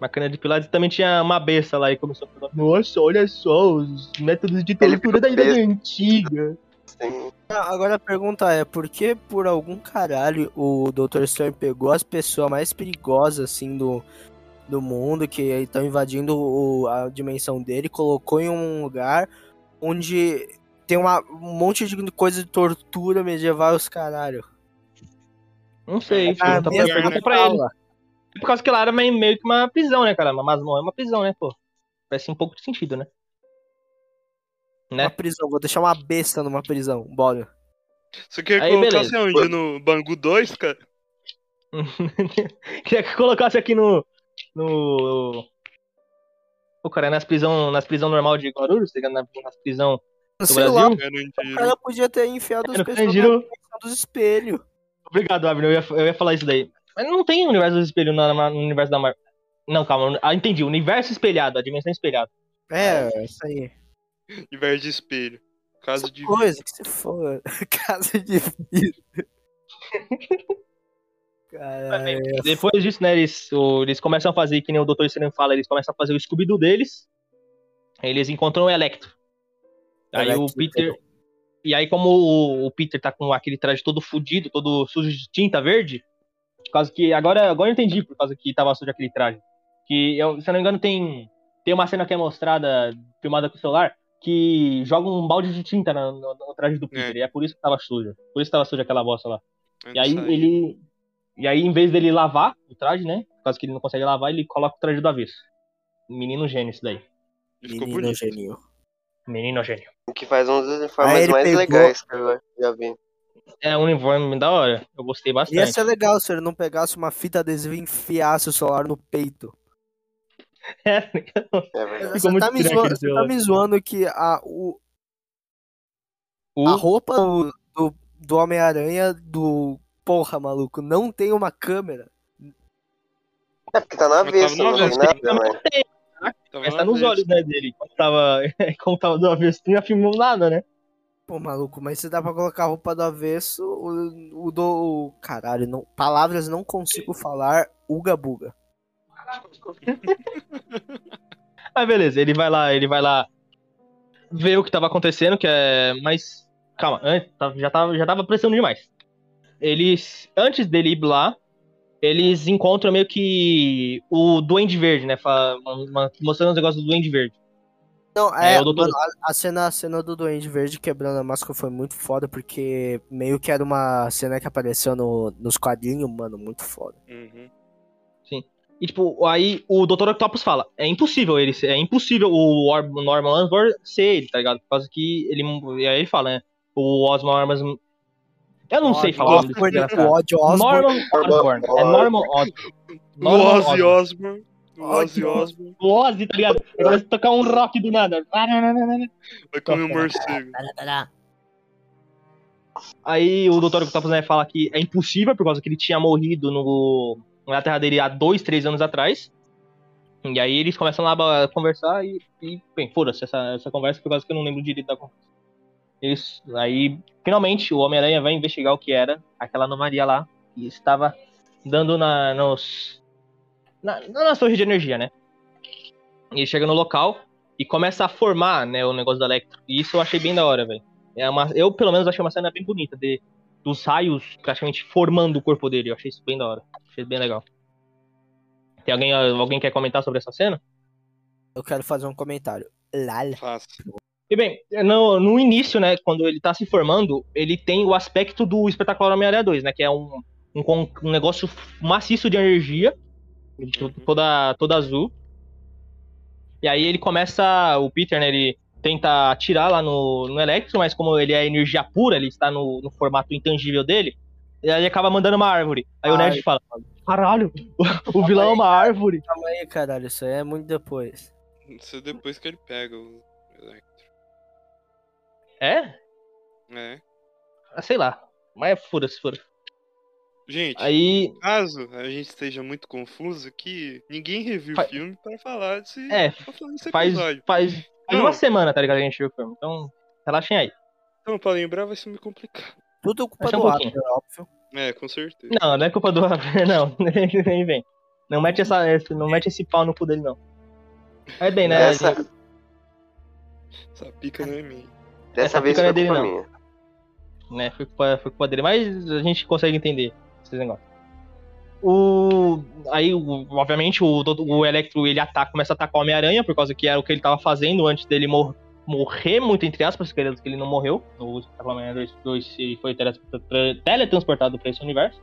Máquina de Pilates também tinha uma besta lá e começou a falar: Nossa, olha só, os métodos de tortura da idade antiga. assim. Não, Agora a pergunta é, por que por algum caralho o Dr. Stone pegou as pessoas mais perigosas assim do, do mundo que estão invadindo o- a dimensão dele, colocou em um lugar onde tem uma, um monte de coisa de tortura medieval os caralho. Não sei, Ah, pergunta, pra, mesmo, pergunta pra ele. É por causa que lá era meio, que uma prisão, né, cara? Mas não é uma prisão, né, pô? Parece um pouco de sentido, né? Uma Né? prisão, vou deixar uma besta numa prisão, bora. Você quer Aí, colocar beleza. onde? No Bangu 2, cara? <laughs> Queria que colocasse aqui no. No. Pô, cara, é nas prisão, nas prisão normal de Guarulhos, tá ligado? nas, prisão do Sei lá, Brasil. Eu não o cara podia ter enfiado É, na Carandiru. dimensão dos espelhos. Obrigado, Abner. Eu ia, eu ia falar isso daí. Mas não tem universo espelho no, no universo da Marvel. Não, calma. Ah, entendi. Universo espelhado, a dimensão espelhada. É, isso aí. Universo de espelho. Casa de. Coisa que se for. <laughs> Casa de vidro. <laughs> Caralho. Depois disso, né, eles, o- eles começam a fazer, que nem o Dr. Estranho fala, eles começam a fazer o Scooby-Doo deles. Eles encontram o Electro. Aí o Electro. Peter. E aí, como o, o Peter tá com aquele traje todo fudido, todo sujo de tinta verde, por causa que. Agora, agora eu entendi por causa que tava sujo aquele traje. Que, eu, se eu não me engano, tem, tem uma cena que é mostrada, filmada com o celular, que joga um balde de tinta no, no- no traje do Peter. E é por isso que tava sujo. Por isso que tava suja aquela bosta lá. E aí Isso ele. E aí, em vez dele lavar o traje, né? Por causa que ele não consegue lavar, ele coloca o traje do avesso. Menino gênio, isso daí. Ficou Menino bonito. gênio. Menino gênio. Que faz um dos Aí uniformes ele mais pegou- legais que eu já vi. É um uniforme da hora. Eu gostei Ia bastante. ser legal se ele não pegasse uma fita adesiva e enfiasse o celular no peito. <laughs> É, É verdade. Ficou Você tá, me zoando, você tá me zoando que a, o, o- a roupa do, do, do Homem-Aranha do. Porra, maluco, não tem uma câmera. É porque tá tava avesso, não tem avesso, nada, Não mas... tem, Tava mas na tá nos olhos, né, dele. Como tava, <laughs> como tava do avesso, não filmou nada, né? Pô, maluco, mas se dá pra colocar a roupa do avesso, o, o do. o- Caralho, não, palavras não consigo falar. Uga buga. <laughs> Mas beleza, ele vai lá, ele vai lá ver o que tava acontecendo, que é. Mas. Calma, já tava, já tava pressando demais. Eles. Antes dele ir lá, eles encontram meio que o Duende Verde, né? mostrando os negócios do Duende Verde. Não, É, é, o doutor- mano, a, cena, a cena do Duende Verde quebrando a máscara foi muito foda, porque meio que era uma cena que apareceu no, nos quadrinhos, mano, muito foda. Uhum. E, tipo, aí o Dr. Octopus fala: é impossível ele ser, é impossível o, Or- o Norman Osborn ser ele, tá ligado? Por causa que ele. E aí ele fala, né? O Osman. Eu não sei falar o nome desse Osborn, desgraçado. o Odd Osborn. Norman Osborn. É Norman Osborn. O Norman Ozzy Osborn. Osbourne. O Ozzy Ozzy Osbourne. O Ozzy, tá ligado? Ele começa a tocar um rock do nada. Vai comer um morcego. Aí o Dr. Octopus né, fala que é impossível, por causa que ele tinha morrido no, na terra dele há dois, três anos atrás. E aí eles começam lá a conversar e, e bem, foda-se essa, essa conversa, por causa que eu não lembro direito da conversa. Eles, aí, finalmente, o Homem-Aranha vai investigar o que era aquela anomalia lá, que estava dando na, nos, na, nas torres de energia, né? E ele chega no local e começa a formar, né, o negócio da Electro. E isso eu achei bem da hora, velho. É uma, eu, pelo menos, achei uma cena bem bonita, de, dos raios praticamente formando o corpo dele. Eu achei isso bem da hora. Achei bem legal. Tem alguém, alguém quer comentar sobre essa cena? Eu quero fazer um comentário. Lala. Fácil. E bem, no, no início, né, quando ele tá se formando, ele tem o aspecto do espetacular Homem-Aranha 2, né, que é um, um, um negócio maciço de energia, to- toda, toda azul. E aí ele começa, o Peter, né, ele tenta atirar lá no, no Electro, mas como ele é energia pura, ele está no, no formato intangível dele, e aí ele acaba mandando uma árvore. Aí o Nerd Ai. fala, caralho, o, o vilão é uma árvore. Calma aí, caralho, isso aí é muito depois. Isso é depois que ele pega o Electro. É? É. Ah, Sei lá. Mas foda-se, foda-se. Gente, Aí, caso a gente esteja muito confuso aqui, ninguém reviu Fa- o filme para falar desse, É, pra falar desse faz, episódio. faz, uma semana, tá ligado? A gente viu o filme. Então, relaxem aí. Então, pra lembrar vai ser meio complicado. Tudo culpa Acho um do pouquinho. Abner, óbvio. É, com certeza. Não, não é culpa do <laughs> Não, <laughs> nem vem. Não mete, essa, esse- não mete esse pau no cu dele, não. Aí bem, né? Essa- gente- Essa pica não é minha. Dessa Essa vez não foi é dele, culpa não. minha. né, foi culpa, foi culpa dele, mas a gente consegue entender esses negócios. O, aí, o- obviamente, o, o Electro ele ataca, começa a atacar o Homem-Aranha, por causa que era o que ele tava fazendo antes dele mor- morrer, muito entre aspas, que ele, que ele não morreu. No Homem-Aranha 2, 2 ele foi tele- tra- teletransportado pra esse universo.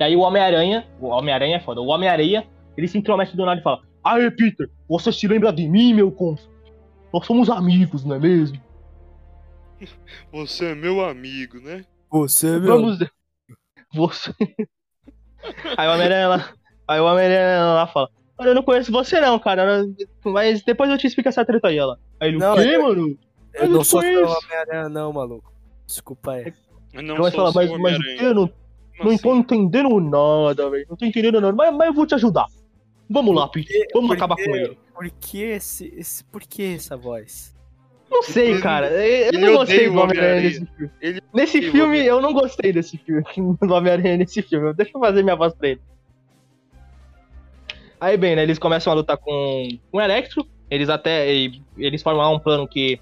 E aí o Homem-Aranha, o Homem-Aranha é foda, o Homem-Aranha, ele se intromete do nada e fala: Aê, Peter, você se lembra de mim, meu conso? Nós somos amigos, não é mesmo? Você é meu amigo, né? Você, Vamos. Você. <laughs> Aí o Homem-Aranha lá. Aí o Homem-Aranha lá fala. Olha, eu não conheço você não, cara. Mas depois eu te explico essa treta aí, ela. Aí ele, Não, o quê, eu- mano? Eu eu não sou conheço. seu Homem-Aranha, não, maluco. Desculpa aí. Mas não o seu mas, mas o quê? Não, Como não tô assim? entendendo nada, velho. Não tô entendendo nada. Mas, mas eu vou te ajudar. Vamos lá, Peter. Vamos Por acabar com ele. Por que esse, esse. Por que essa voz? Não sei, Ele- cara. Eu ele não gostei do Homem-Aranha nesse filme. Ele Nesse filme, eu não gostei desse filme. <laughs> Do Homem-Aranha nesse filme. Deixa eu fazer minha voz pra ele. Aí, bem, né? Eles começam a lutar com, com o Electro. Eles até. Eles formam um plano que.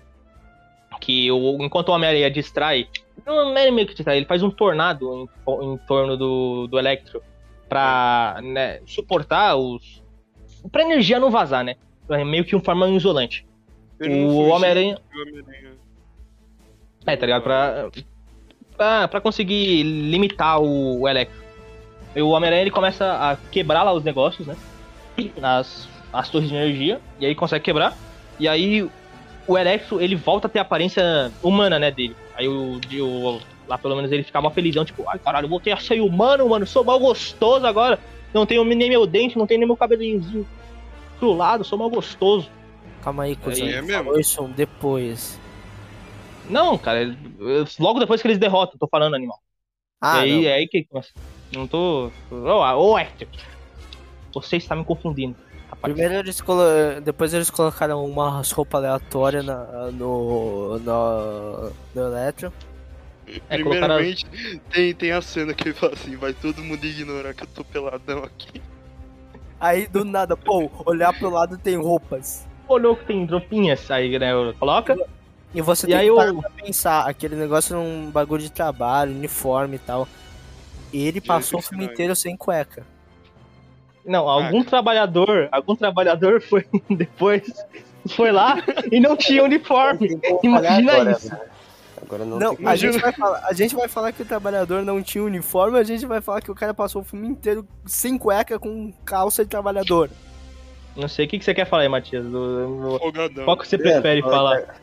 Que o, enquanto o Homem-Aranha distrai. Não é meio que distrai, ele faz um tornado em, em torno do, do Electro. Pra né, suportar os. Pra energia não vazar, né? É meio que um forma isolante. O Homem-Aranha. É, tá ligado? Pra, pra, pra conseguir limitar o, o Electro. E o Homem-Aranha ele começa a quebrar lá os negócios, né? As, as torres de energia. E aí consegue quebrar. E aí o Electro ele volta a ter a aparência humana, né? Dele. Aí o, o- lá pelo menos ele fica mal felizão, tipo, ai caralho, eu voltei a ser humano, mano. Sou mal gostoso agora. Não tenho nem meu dente, não tenho nem meu cabelinhozinho pro lado, sou mal gostoso. Calma aí, cuzão. é Ele mesmo? isso depois. Não, cara, logo depois que eles derrotam, tô falando, animal. Ah, e aí, não. é aí que. Nossa, não tô. Ô, ô Hector. Você está me confundindo. parte. Primeiro eles colo... depois eles colocaram umas roupas aleatórias na, no, no, no Electro. É, colocaram- Primeiramente, tem, tem a cena que ele fala assim, vai todo mundo ignorar que eu tô peladão aqui. Aí do nada, pô, olhar pro lado tem roupas. Olhou que tem dropinhas, aí, né, coloca. E você E tem aí que pra pensar, aquele negócio é um bagulho de trabalho, uniforme e tal. E ele passou o filme inteiro sem cueca. Não, algum Caraca. trabalhador, algum trabalhador foi <laughs> depois, foi lá e não tinha uniforme. Imagina agora, isso. velho. Agora não, Não, tem a gente, vai falar, a gente vai falar que o trabalhador não tinha uniforme, a gente vai falar que o cara passou o filme inteiro sem cueca com calça de trabalhador. Não sei o que, que você quer falar aí, Matias. Do- do-. Qual que você prefere É, falar?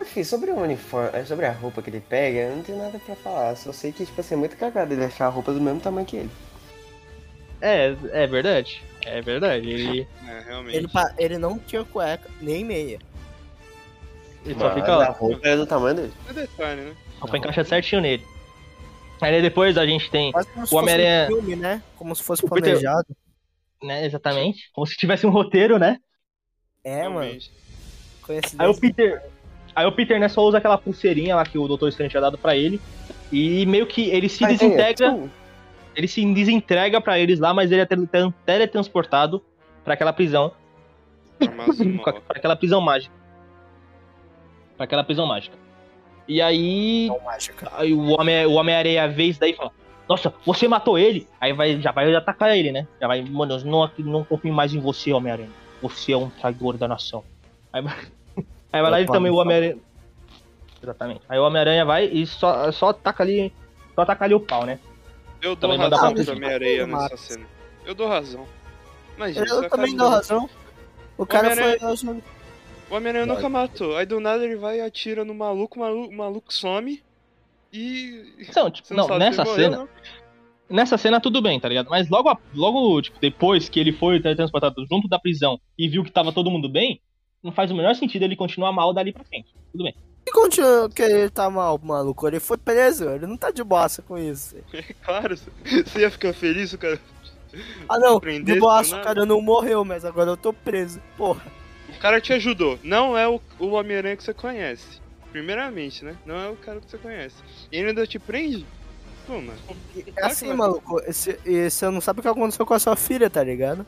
Enfim, sobre o uniforme, é, sobre a roupa que ele pega, eu não tenho nada pra falar. Só sei que, tipo assim, é muito cagado ele achar a roupa do mesmo tamanho que ele. É, é verdade. É verdade. Ele, É, realmente. Ele, ele não tinha cueca, nem meia. Ele só fica a lá. roupa é do tamanho dele. É detalhe, né? Só pra encaixar certinho nele. Aí depois a gente tem, como se O fosse Homem-Aranha- um filme, né? Como se fosse O Peter- planejado. né, exatamente, como se tivesse um roteiro, né? É, mano. realmente. Aí o Peter, aí o Peter, né, só usa aquela pulseirinha lá que o Dr. Strange tinha dado pra ele. E meio que ele se Mas, é, desintegra, tipo, ele se desentrega pra eles lá, mas ele é tele- tele- teletransportado pra aquela prisão, <laughs> pra aquela prisão mágica. Pra aquela prisão mágica. E aí, Não, mágica. aí o Homem- o Homem-Aranha vê isso daí e fala: Nossa, você matou ele? Aí vai, já vai atacar ele, né? Já vai, mano, eu não, não confio mais em você, Homem-Aranha. Você é um traidor da nação. Aí vai, <laughs> aí vai lá e também o me Homem-Aranha. Exatamente. Aí o Homem-Aranha vai e só, só ataca ali. Só ataca ali o pau, né? Eu dou Também razão pra- pro Homem-Areia nessa cena. Eu dou razão. Mas, Eu também dou razão. O cara Homem-Aranha- foi. O Homem-Aranha nunca matou. Aí do nada ele vai e atira no maluco, o maluco, maluco some. E. <laughs> Então, tipo, não, não, nessa morreu, cena. não. Nessa cena tudo bem, tá ligado? Mas logo, logo tipo, depois que ele foi teletransportado junto da prisão e viu que tava todo mundo bem, não faz o menor sentido ele continuar mal dali pra frente. Tudo bem. E continua que ele tá mal, maluco. Ele foi preso, ele não tá de bosta com isso. <laughs> Claro, você ia ficar feliz, o cara. Ah não, de bosta, nada. cara não morreu, mas agora eu tô preso. Porra. O cara te ajudou. Não é o, o Homem-Aranha que você conhece. Primeiramente, né? Não é o cara que você conhece. E ele ainda te prende? Pô, mano. É assim, maluco. Esse, e você não sabe o que aconteceu com a sua filha, tá ligado?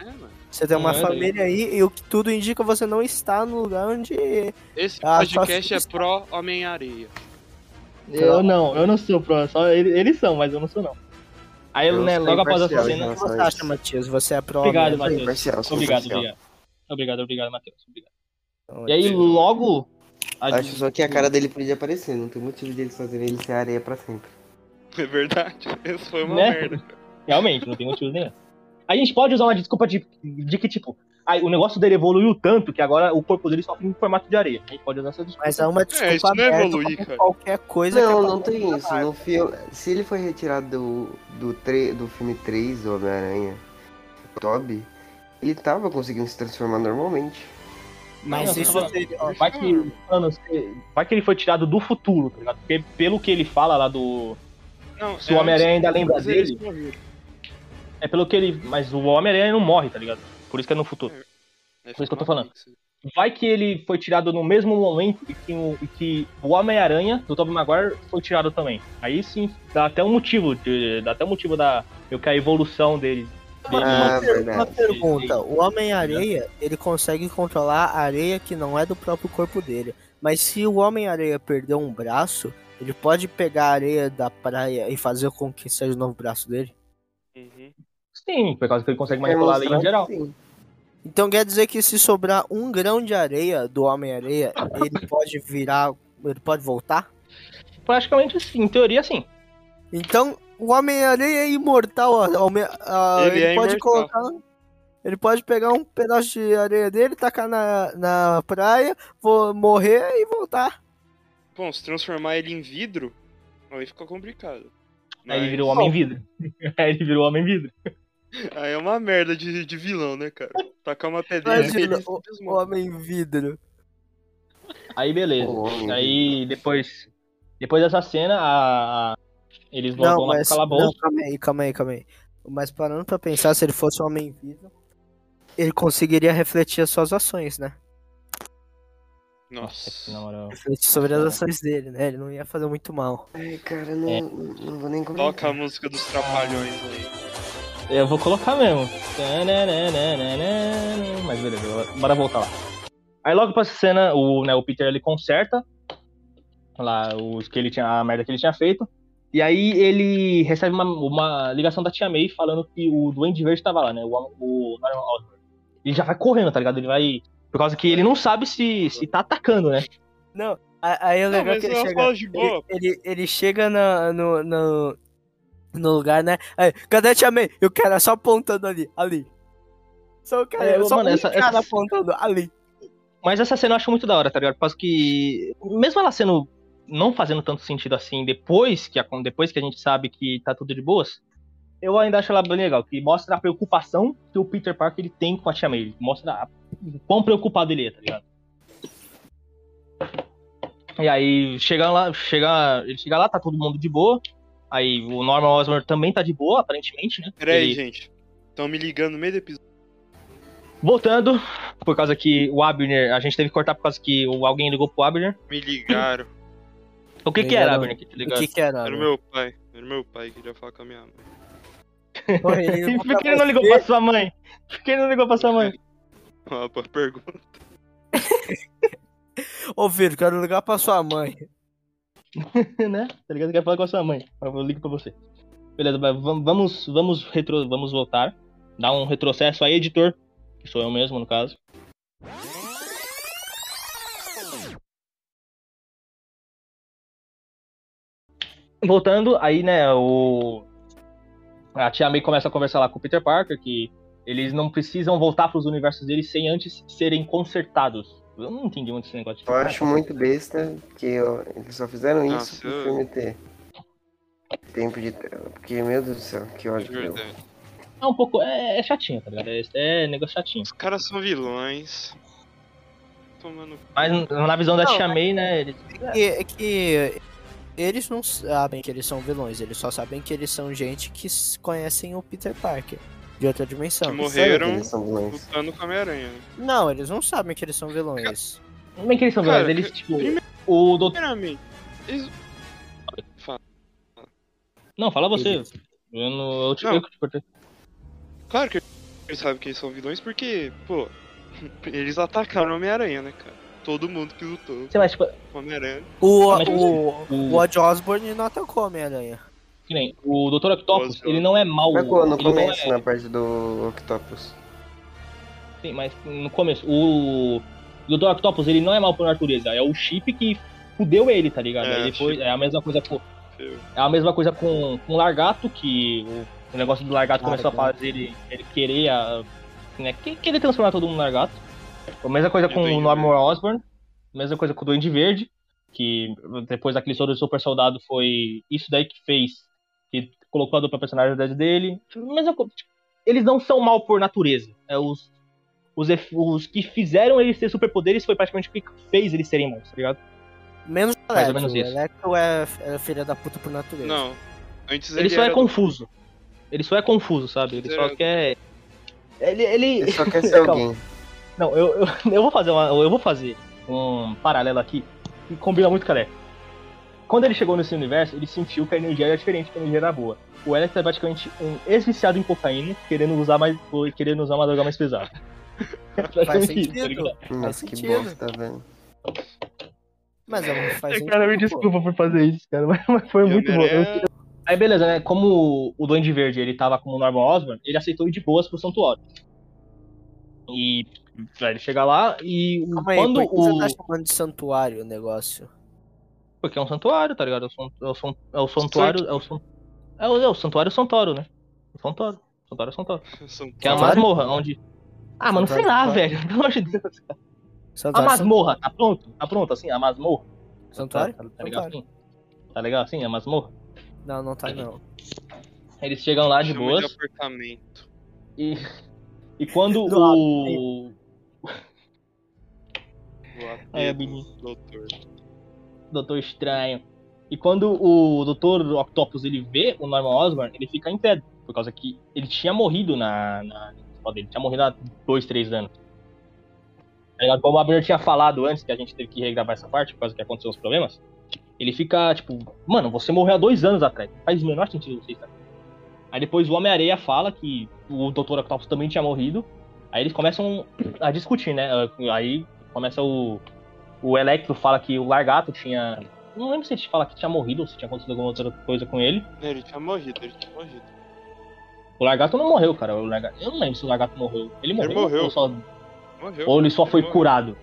É, mano. Você tem uma Não, é família aí e o que tudo indica você não está no lugar onde. Esse podcast é se- pró Homem-Areia. Eu não, eu não sou pro, só eles, eles são, mas eu não sou não. Aí, Eu né, sou logo após essa cena. O que Nossa, você acha, Matias? Você é pró Obrigado, imparcial, sou Obrigado, obrigado. Obrigado, obrigado, Matheus. Obrigado. Então, E aí, logo. a- Acho só que a cara dele podia aparecer, não tem motivo de eles fazerem ele ser areia pra sempre. É verdade. <laughs> Esse foi uma Né? merda. Realmente, não tem motivo nenhum. A gente pode usar uma desculpa de, de que, tipo, aí, o negócio dele evoluiu tanto que agora o corpo dele só tem um formato de areia. A gente pode usar essa desculpa. Mas é uma desculpa isso não é evoluir, cara. qualquer coisa Não, é não tem isso. No filme, se ele foi retirado do, do, tre, do filme 3 do Homem-Aranha, Toby, ele tava conseguindo se transformar normalmente. Mas Não, isso seria. Vai que, mano, se- vai que ele foi tirado do futuro, tá ligado? Porque pelo que ele fala lá do. Não, Se o Homem-Aranha ainda lembra dele-. É pelo que ele. Mas o Homem-Aranha não morre, tá ligado? Por isso que é no futuro. É, Por isso que eu tô falando. Vai que ele foi tirado no mesmo momento que o, que o Homem-Aranha do Tobey Maguire foi tirado também. Aí sim, dá até um motivo, de, dá até um motivo da. Eu que a evolução dele. Ah, Uma, uma pergunta: o Homem-Areia ele consegue controlar a areia que não é do próprio corpo dele. Mas se o Homem-Areia perder um braço, ele pode pegar a areia da praia e fazer com que seja o novo braço dele? Uhum. Sim, por causa que ele consegue manipular a lei em geral. sim. Então quer dizer que se sobrar um grão de areia do Homem-Areia, ele pode virar. Ele pode voltar? Praticamente sim, em teoria sim. Então, o Homem-Aranha é imortal. ó, Homem- ah, Ele ele é pode imortal. colocar. Ele pode pegar um pedaço de areia dele, tacar na, na praia, vou morrer e voltar. Bom, se transformar ele em vidro, aí fica complicado. Aí ele Mas- virou Homem-Vidro. <laughs> Aí ele virou Homem-Vidro. Aí é uma merda de, de vilão, né, cara? Tacar uma pedrinha Imagina, o, o. Homem Vidro. Aí beleza. O Homem-Vidro. Aí depois. Depois dessa cena, a. Eles Não, lá mas. pro Não, calabouço. calma aí, calma aí, calma aí. Mas parando pra pensar, se ele fosse o Homem Vidro, ele conseguiria refletir as suas ações, né? Nossa, Nossa. moral. Refletir sobre as ações dele, né? Ele não ia fazer muito mal. Ai, cara, não, É. não vou nem comentar. Toca a música dos trapalhões aí. Eu vou colocar mesmo. Mas beleza, bora voltar lá. Aí logo pra essa cena, o, né, o Peter ele conserta lá os que ele tinha, a merda que ele tinha feito. E aí ele recebe uma, uma ligação da tia May falando que o Duende Verde tava lá, né? O, o Norman Osborn. Ele já vai correndo, tá ligado? Ele vai. Por causa que ele não sabe se, se tá atacando, né? Não, aí é Não, legal mas que ele chega. falo de boa. Ele, ele, ele chega na- no, no, no lugar, né? Aí, cadê a Tia May? E o cara só apontando ali, ali. Só o cara, É, só mano, um essa- cara essa- apontando ali. Mas essa cena eu acho muito da hora, tá ligado? Por causa que. Mesmo ela sendo. Não fazendo tanto sentido assim depois que, a- depois que a gente sabe que tá tudo de boas, eu ainda acho ela bem legal, que mostra a preocupação que o Peter Parker ele tem com a Tia May. Mostra a- o quão preocupado ele é, tá ligado? E aí, chega lá, chega, ele chega lá, tá todo mundo de boa. Aí o Norman Osborn também tá de boa, aparentemente, né? Pera aí, Ele- gente. Estão me ligando no meio do episódio. Voltando, por causa que o Abner, a gente teve que cortar por causa que alguém ligou pro Abner. Me ligaram. O que que era, Abner, que te O que que era? Era o meu pai. Era o meu pai que queria falar com a minha mãe. <laughs> Por que ele não ligou pra sua mãe? Por que ele não ligou pra sua mãe? <laughs> Uma boa pergunta. Ô, filho, quero ligar pra sua mãe. <laughs> né? Tá ligado? Quer falar com a sua mãe. Eu ligo pra você. Beleza, vamos, vamos, retro, vamos voltar. Dar um retrocesso aí, editor. Que sou eu mesmo, no caso. Voltando, aí, né, o. A tia May começa a conversar lá com o Peter Parker que eles não precisam voltar pros universos deles sem antes serem consertados. Eu não entendi muito esse negócio de Eu acho muito besta que ó, eles só fizeram isso Nossa, pro eu- filme ter tempo de tela. Porque, meu Deus do céu, que ódio que deu. verdade. É um pouco. É, é chatinho, tá ligado? É, é negócio chatinho. Os caras são vilões. Tomando. Mas na visão da Não, Tia May, né? Eles... E- É que eles não sabem que eles são vilões, eles só sabem que eles são gente que conhecem o Peter Parker de outra dimensão. Que morreram que eles são vilões? lutando com a Homem-Aranha. né? Não, eles não sabem que eles são vilões. Como é que eles são Cara, vilões? Eles, tipo. primeiro- O doutor. Eles... Fala. Não, fala você. Eu, não, eu, te, Não. eu te cortei. Claro que eles sabem que eles são vilões porque, pô, <laughs> eles atacaram o Homem-Aranha, né, cara? Todo mundo que lutou Sei lá, tipo, com o Homem-Aranha. O, Mas, o, o- o Odd Osborne não atacou a Homem-Aranha. que nem, o Dr. Octopus, ele não é mau. Quando? No começo, é, na parte do Octopus. sim, mas no começo. O Dr. Octopus, ele não é mau por natureza. É o chip que fudeu ele, tá ligado? É, chip. é a mesma coisa com. É a mesma coisa com, com o Largato, que o, o negócio do Largato começou a Largato. fazer ele, ele querer a, né, que- querer transformar todo mundo em Largato. A mesma coisa E com o o Norman Osborn, mesma coisa com o Duende Verde, que depois daquele soro do super soldado foi isso daí que fez, que colocou a dupla personalidade dele. Mesma coisa, tipo, eles não são mal por natureza. É os, os, os que fizeram eles ter superpoderes foi praticamente o que fez eles serem maus, tá ligado? Menos o Electro. menos O isso. Electro é, é filha da puta por natureza. Não. Antes Ele, ele, só é confuso. Ele só é confuso, sabe? Ele só quer. Ele. ele... Ele só quer ser <laughs> alguém. Não, eu, eu, <laughs> eu vou fazer uma, eu vou fazer um paralelo aqui que combina muito com a Alex. Quando ele chegou nesse universo, ele sentiu que a energia era diferente, que a energia era boa. O Alex é praticamente um ex-viciado em cocaína, querendo usar mais, querendo usar uma droga mais pesada. <laughs> É Faz praticamente isso, tá sentido. Nossa, que sentido. bosta, velho. Mas é, não faz sentido. cara, me pô. desculpa por fazer isso, cara, <laughs> mas mas foi E muito bom. Eu- Homem-Aranha- Aí beleza, né? Como o Duende Verde ele tava como o Norman Osborn, ele aceitou ir de boas pro santuário. E aí ele chega lá e o- Calma aí, quando por que você o. tá chamando de santuário o negócio? Porque é um santuário, tá ligado? É o, san- é o, é o santuário. É o, san- é, o, é o santuário Santoro, né? O Santoro. Santuário Santoro. São Que é a Santuário? masmorra, onde. Ah, mano, sei lá, Santuário. velio. <laughs> Pelo amor de Deus. A Santuário, masmorra, tá pronto? Tá pronto assim? A masmorra? Santuário? Tá, tá legal Santuário. assim? Tá legal assim? A masmorra? Não, não tá não. Eles chegam lá de chama boas. de apartamento. E, e quando <laughs> Do o. É, doutor. Doutor Estranho. E quando o Doutor Octopus ele vê o Norman Osborn, ele fica em pedra. Por causa que ele tinha morrido na, na dele. Tinha morrido há dois, três anos. Tá? Como o Abner tinha falado antes, que a gente teve que regravar essa parte, por causa que aconteceu os problemas, ele fica, tipo, mano, você morreu há dois anos atrás. Faz o menor sentido você estar. Aí depois o Homem-Areia fala que o Dr. Octopus também tinha morrido. Aí eles começam a discutir, né? Aí começa o. O Electro fala que o Largato tinha. Não lembro se ele fala que tinha morrido ou se tinha acontecido alguma outra coisa com ele. Ele tinha morrido, ele tinha morrido. O Largato não morreu, cara. O Largato... Eu não lembro se o Largato morreu. Ele morreu. morreu. Ou, só... Morreu. ou ele só foi morreu. curado.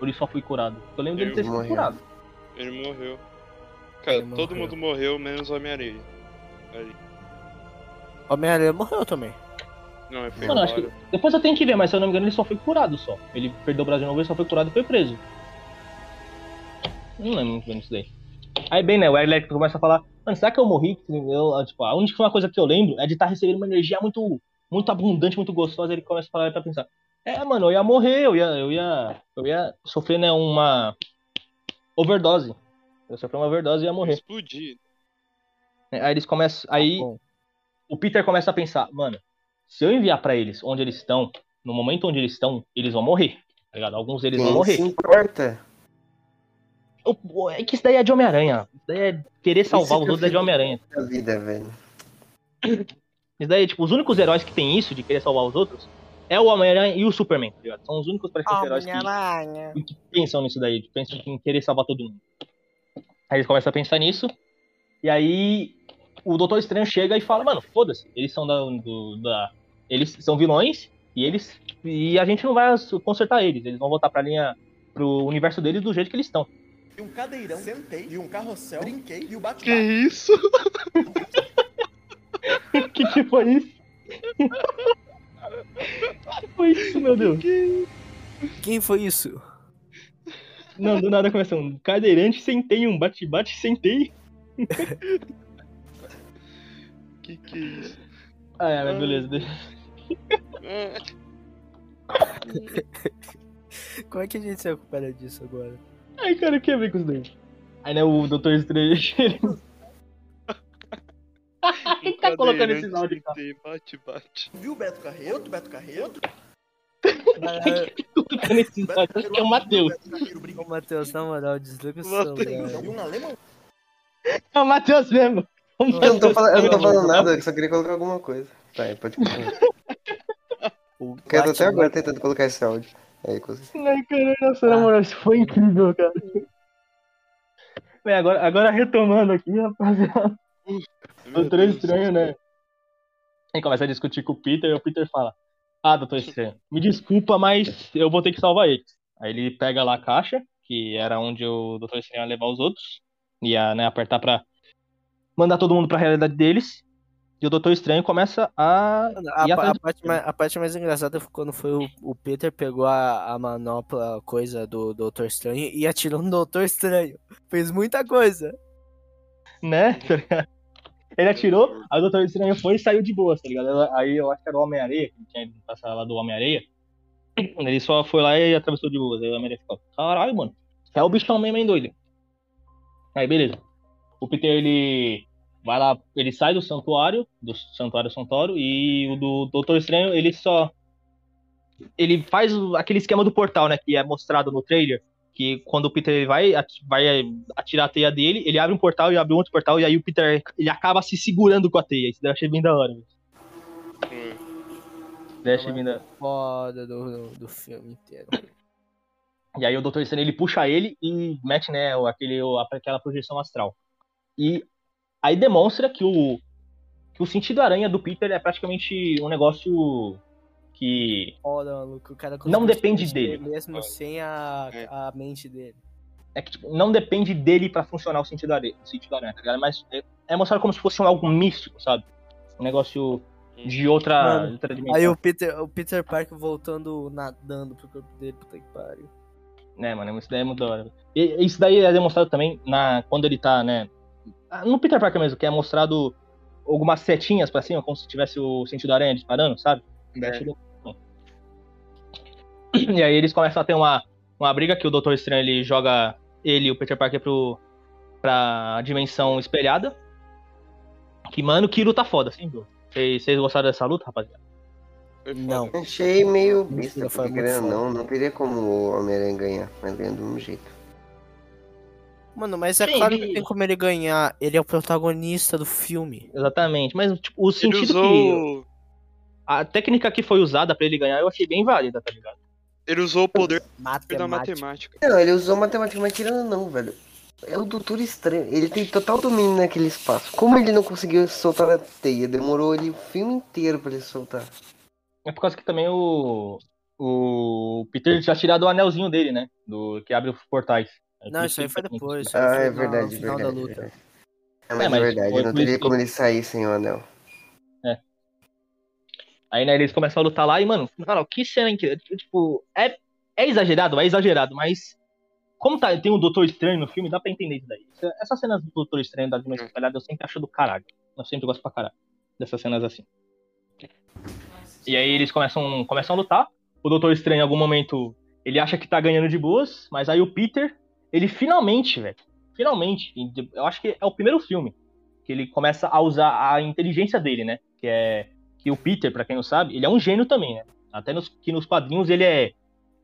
Ou ele só foi curado. Eu lembro dele Ele ter sido morreu. curado. Ele morreu. Cara, Ele todo morreu. mundo morreu, menos o Homem-Areia. Aí. Homem-Aranha morreu também. Não, ele foi Mano, acho que. Depois eu tenho que ver, mas se eu não me engano, ele só foi curado só. Ele perdeu o Brasil de novo, ele só foi curado e foi preso. Não lembro muito bem disso daí. Aí bem, né, o Electro começa a falar, mano, será que eu morri? Eu, tipo, a única coisa que eu lembro é de estar recebendo uma energia muito, muito abundante, muito gostosa. Ele começa a falar pra pensar. É, mano, eu ia morrer, eu ia, eu ia, eu ia sofrer, né, uma overdose. Eu ia sofrer uma overdose e ia morrer. Explodir. Aí eles começam, aí bom. o Peter começa a pensar, mano, se eu enviar pra eles onde eles estão, no momento onde eles estão, eles vão morrer, tá ligado? Alguns deles vão Quem morrer. se importa? O- É que isso daí é de Homem-Aranha. Isso daí é querer salvar Isso os outros é de Homem-Aranha. A vida, velho. <coughs> Isso daí, tipo, os únicos heróis que tem isso de querer salvar os outros é o Homem-Aranha e o Superman, tá ligado? São os únicos praticamente heróis que, que pensam nisso daí, que pensam em querer salvar todo mundo. Aí eles começam a pensar nisso, e aí o Doutor Estranho chega e fala, mano, foda-se, eles são da, do- da. Eles são vilões e eles. E a gente não vai consertar eles, eles vão voltar pra linha. pro universo deles do jeito que eles estão. E um cadeirão, sentei, e um carrossel, brinquei, e o Que bate-bate. isso? <laughs> que que foi isso? <laughs> que foi isso, meu Deus? Quem foi isso? Não, do nada começa um cadeirante, sentei, um bate-bate, sentei. <laughs> Que que é isso? Ah, é, mas beleza. deixa- <laughs> Como é que a gente se recupera disso agora? Ai, cara, o que a ver com isso daí? Aí, né, o Doutor Estranho, <laughs> ele... <laughs> Quem tá colocando esses áudios, cara? Bate, bate. Viu o Beto Carreiro? Beto Carreiro? Quem tá colocando esses Beto áudios? Acho que é o Matheus. Ô, Matheus, na moral, desliga o celular. Um alemão. É o Matheus mesmo. Eu não tô, falando, eu não tô falando nada, eu só queria colocar alguma coisa. Tá, aí pode continuar. <laughs> O Porque eu tô até agora tentando colocar esse áudio. Aí, consegui. Ai, caralho, nossa, na moral, isso foi incrível, cara. Bem, agora, agora retomando aqui, rapaziada. Doutor. Estranho, né? Aí começa a discutir com o Peter e o Peter fala: Ah, Doutor Estranho, me desculpa, mas eu vou ter que salvar eles. Aí ele pega lá a caixa, que era onde o Doutor Estranho ia levar os outros, ia né, apertar pra mandar todo mundo pra realidade deles. E o Doutor Estranho começa a. A, a parte mais, a parte mais engraçada foi quando foi o, o Peter pegou a, a manopla coisa do Doutor Estranho e atirou no Doutor Estranho. Fez muita coisa. né? <laughs> tá? Ele atirou, aí o Doutor Estranho foi e saiu de boa, tá ligado? Aí eu acho que era o Homem-Areia, que tinha passar lá do Homem-Areia. <clears throat> Ele só foi lá e atravessou de boa. Aí o Homem-Areia ficou, caralho, mano. É o bichão mesmo, hein, doido? Aí, beleza. O Peter, ele vai lá, ele sai do santuário, do santuário Santoro, e o do Doutor Estranho, ele só. Ele faz aquele esquema do portal, né? Que é mostrado no trailer. Que quando o Peter ele vai, vai atirar a teia dele, ele abre um portal e abre um outro portal, e aí o Peter ele acaba se segurando com a teia. Isso daí eu achei bem da hora. velho. Isso daí eu achei bem da Foda do, do, do filme inteiro. E aí o Doutor Estranho ele puxa ele e mete, né, o- aquele, aquela projeção astral. E aí demonstra que o, que o sentido aranha do Peter é praticamente um negócio que Foda, maluco. O cara Não depende dele. Mesmo sem a, É. a mente dele. é que tipo, não depende dele pra funcionar o sentido aranha, o sentido aranha, tá ligado? Mas é, é mostrado como se fosse um algo místico, sabe? Um negócio de outra, Mano, de outra dimensão. Aí o Peter, o Peter Parker voltando nadando pro corpo dele, puta que pariu. né, mano? Isso daí é muito da hora. E isso daí é demonstrado também na, quando ele tá, né? No Peter Parker mesmo, que é mostrado algumas setinhas pra cima, como se tivesse o sentido aranha disparando, sabe? É. <clears throat> E aí eles começam a ter uma, uma briga que o Doutor Estranho ele joga ele e o Peter Parker pro, pra dimensão espelhada. Que, mano, que luta foda, assim, viu? Vocês gostaram dessa luta, rapaziada? Não. Achei meio besta, porque não, não teria como o Homem-Aranha ganhar, mas ganha do mesmo jeito. Mano, mas é Sim, claro ele- que tem como ele ganhar. Ele é o protagonista do filme. Exatamente. Mas tipo, o Ele sentido que. usou, A técnica que foi usada pra ele ganhar eu achei bem válida, tá ligado? ele usou o poder da Matemática. matemática. Não, ele usou matemática, mas tirando não, velho. É o Doutor Estranho, ele tem total domínio naquele espaço. Como ele não conseguiu soltar a teia? Demorou ele o filme inteiro pra ele soltar. É por causa que também o. O Peter já tirado o anelzinho dele, né? Do que abre os portais. É Não, isso aí foi depois. Ah, foi é verdade, no final verdade. da luta. verdade. É, mas é, mas verdade, foi não teria como ele sair sem o anel. Aí, né, eles começam a lutar lá e, mano, mano, que cena incrível. Tipo, é, é exagerado, é exagerado, mas. Como tá, tem o Doutor Estranho no filme, dá pra entender isso daí. Essa- Essas cenas do Doutor Estranho da Dimensão Espalhada eu sempre acho do caralho. Eu sempre gosto pra caralho dessas cenas assim. E aí eles começam, começam a lutar. O Doutor Estranho, em algum momento, ele acha que tá ganhando de boas, mas aí o Peter, ele finalmente, velho, finalmente, eu acho que é o primeiro filme que ele começa a usar a inteligência dele, né? Que é que o Peter, pra quem não sabe, ele é um gênio também, né? Até nos, que nos quadrinhos ele é.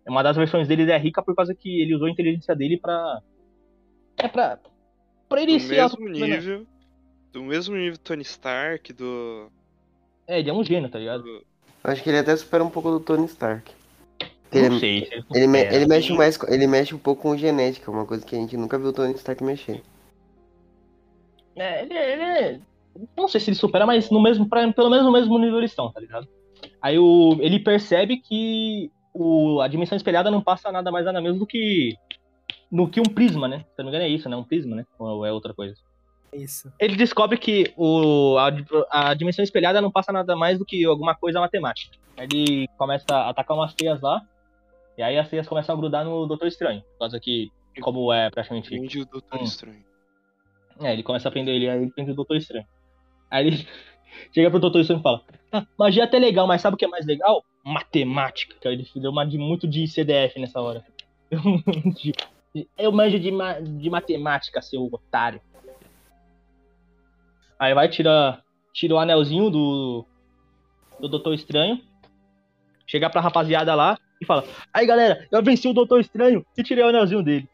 é Uma das versões dele ele é rica por causa que ele usou a inteligência dele pra. É pra. Pra ele Do ser mesmo nível. Do mesmo nível do Tony Stark, do. É, ele é um gênio, tá ligado? do- acho que ele até supera um pouco do Tony Stark. Não Ele, sei. se ele, me- supera. ele mexe mais, com- ele mexe um pouco com genética, uma coisa que a gente nunca viu o Tony Stark mexer. É, ele, ele é- Não sei se ele supera, mas no mesmo, pra- pelo menos no mesmo nível eles estão, tá ligado? Aí o, ele percebe que o, a dimensão espelhada não passa nada mais nada menos do que. No que um prisma, né? Se eu não me engano é isso, né? Um prisma, né? Ou é outra coisa? Isso. Ele descobre que o, a, a dimensão espelhada não passa nada mais do que alguma coisa matemática. Aí Ele começa a atacar umas teias lá, e aí as teias começam a grudar no Doutor Estranho. Por causa que, como é praticamente Prende o Doutor Hum. Estranho. é, ele começa a aprender ele, aí ele prende o Doutor Estranho. Aí ele <laughs> chega pro Doutor Estranho e fala: ah, magia é até legal, mas sabe o que é mais legal? Matemática. Que ele deu uma de muito de CDF nessa hora. <laughs> Eu manjo de, ma- de matemática, seu otário. Aí vai, tira, tira o anelzinho do, do Doutor Estranho. Chega pra rapaziada lá e fala: Aí galera, eu venci o Doutor Estranho e tirei o anelzinho dele.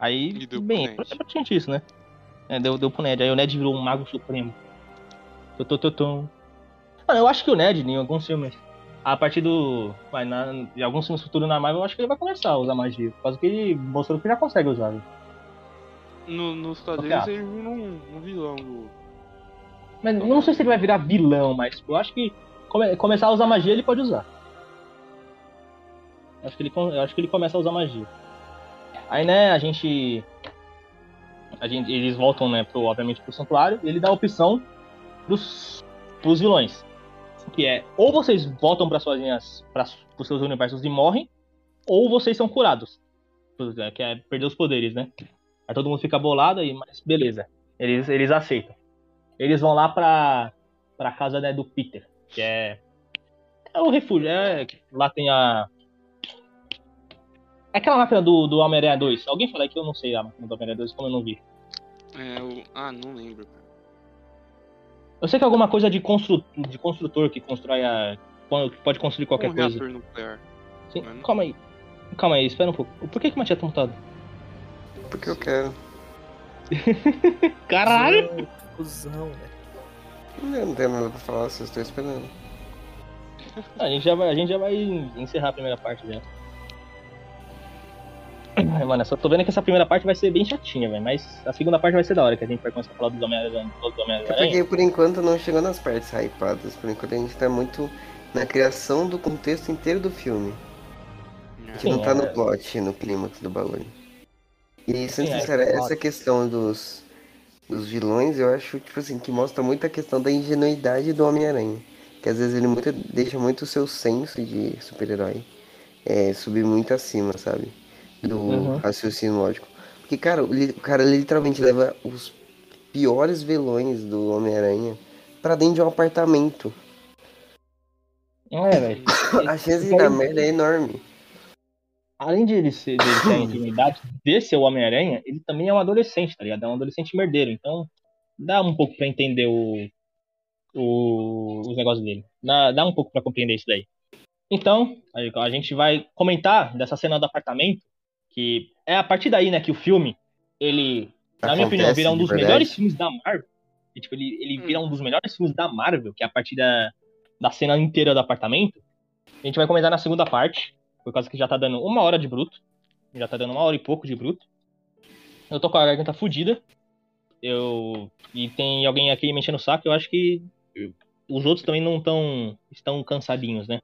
Aí, bem, é praticamente isso, né? É, deu, deu pro Ned. Aí o Ned virou um mago supremo. Totototom. Mano, eu acho que o Ned, em alguns filmes, a partir do. Vai, na, em alguns filmes futuros na Marvel, eu acho que ele vai começar a usar magia. Por causa que ele mostrou que já consegue usar. né? No, nos quadrinhos Qualquer ele vira um, um vilão do. Mas eu não sei se ele vai virar vilão, mas eu acho que come- começar a usar magia ele pode usar. Acho que ele, acho que ele começa a usar magia. Aí, né, a gente. A gente eles voltam, né, pro, obviamente, pro santuário, e ele dá a opção pros, pros vilões. Que é, ou vocês voltam para suas linhas, para os seus universos e morrem, ou vocês são curados. Que é perder os poderes, né? Aí todo mundo fica bolado aí, mas beleza. Eles, eles aceitam. Eles vão lá pra, pra casa né, do Peter, que é. É o refúgio. É, lá tem a. É aquela máquina do, do Homem-Aranha 2. Alguém fala aí que eu não sei a máquina do Homem-Aranha 2, como eu não vi. É, o. Ah, não lembro, cara. Eu sei que é alguma coisa de, constru, de construtor que constrói a. que Pode construir qualquer um coisa. nuclear. Sim, Mano. calma aí. Calma aí, espera um pouco. Por que, que o Matias tá mutado? Porque eu quero. <laughs> Caralho! Cusão, velho. Eu não tenho nada pra falar, vocês estão esperando. A gente já vai, a gente já vai encerrar a primeira parte já. Ai, Mano, eu só tô vendo que essa primeira parte vai ser bem chatinha, velho. Mas a segunda parte vai ser da hora, que a gente vai começar a falar dos Homem-Aranha. Dos É porque por enquanto não chegou nas partes hypadas. Por enquanto a gente tá muito na criação do contexto inteiro do filme. A gente Sim, não tá é. no plot, no clímax do bagulho. E sendo Sim, é, sincero, é essa questão dos, dos vilões, eu acho, tipo assim, que mostra muito a questão da ingenuidade do Homem-Aranha. Que às vezes ele muito, deixa muito o seu senso de super-herói é, subir muito acima, sabe? Do Uhum. raciocínio lógico. Porque, cara, o cara literalmente leva os piores vilões do Homem-Aranha pra dentro de um apartamento. É, velho. <laughs> A chance de dar merda é enorme. Além de ele, ser, de ele ter a intimidade de ser o Homem-Aranha, ele também é um adolescente, tá ligado? É um adolescente merdeiro. Então, dá um pouco pra entender o, o, os negócios dele. Dá, dá um pouco pra compreender isso daí. Então, a gente vai comentar dessa cena do apartamento, que é a partir daí, né, que o filme, ele, na minha opinião, Acontece vira um dos melhores filmes da Marvel. E, tipo, ele, ele Hum. vira um dos melhores filmes da Marvel, que é a partir da, da cena inteira do apartamento. A gente vai comentar na segunda parte, por causa que já tá dando uma hora de bruto. Já tá dando uma hora e pouco de bruto. Eu tô com a garganta fodida. Eu. E tem alguém aqui me enchendo o saco, eu acho que os outros também não tão, estão cansadinhos, né?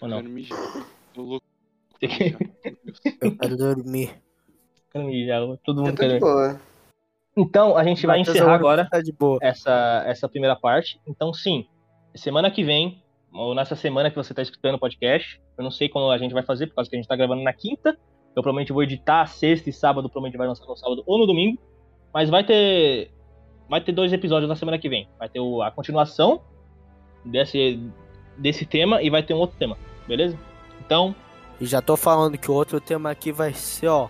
Ou não? Eu quero dormir. Já, todo mundo quer. boa. Então, a gente vai Matheus, encerrar agora Tá de boa. essa, essa primeira parte. Então, sim, semana que vem, ou nessa semana que você está escutando o podcast, eu não sei como a gente vai fazer, por causa que a gente está gravando na quinta. Eu provavelmente vou editar sexta e sábado, provavelmente vai lançar no sábado ou no domingo. Mas vai ter. Vai ter dois episódios na semana que vem. Vai ter o- a continuação desse, desse tema e vai ter um outro tema, beleza? Então, E já tô falando que o outro tema aqui vai ser, ó.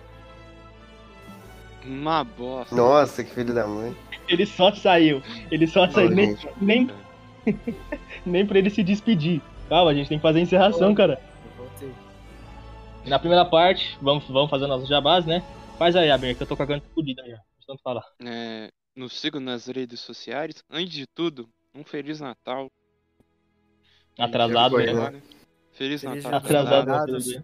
Uma bosta. Nossa, que filho da mãe. ele só saiu. Ele só saiu. Não, Nem, gente. nem, <laughs> nem pra ele se despedir. Calma, a gente tem que fazer a encerração, cara. Na primeira parte, vamos, vamos fazer nossos jabás, né? Faz aí, Abner, que eu tô com a garganta fodida já. Tanto falar. É, nos sigam nas redes sociais. Antes de tudo, um Feliz Natal. Atrasado, foi, né? Né? Feliz Feliz Natal. Atrasado. Né?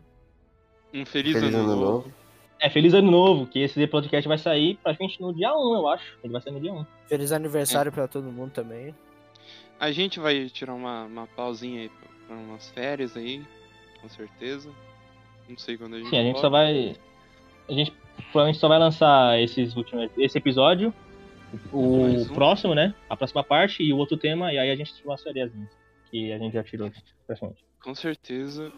Um feliz, Feliz ano, ano novo. novo. É, feliz ano novo, que esse podcast vai sair pra gente no dia 1, eu acho. Ele vai sair no dia 1. Feliz aniversário pra todo mundo também. A gente vai tirar uma, uma pausinha aí pra, pra umas férias aí, com certeza. Não sei quando a gente Sim, a gente volta. só vai. A gente provavelmente só vai lançar esses últimos, esse episódio, o um. próximo, né? A próxima parte e o outro tema, e aí a gente tira umas férias que a gente já tirou praticamente. Com certeza.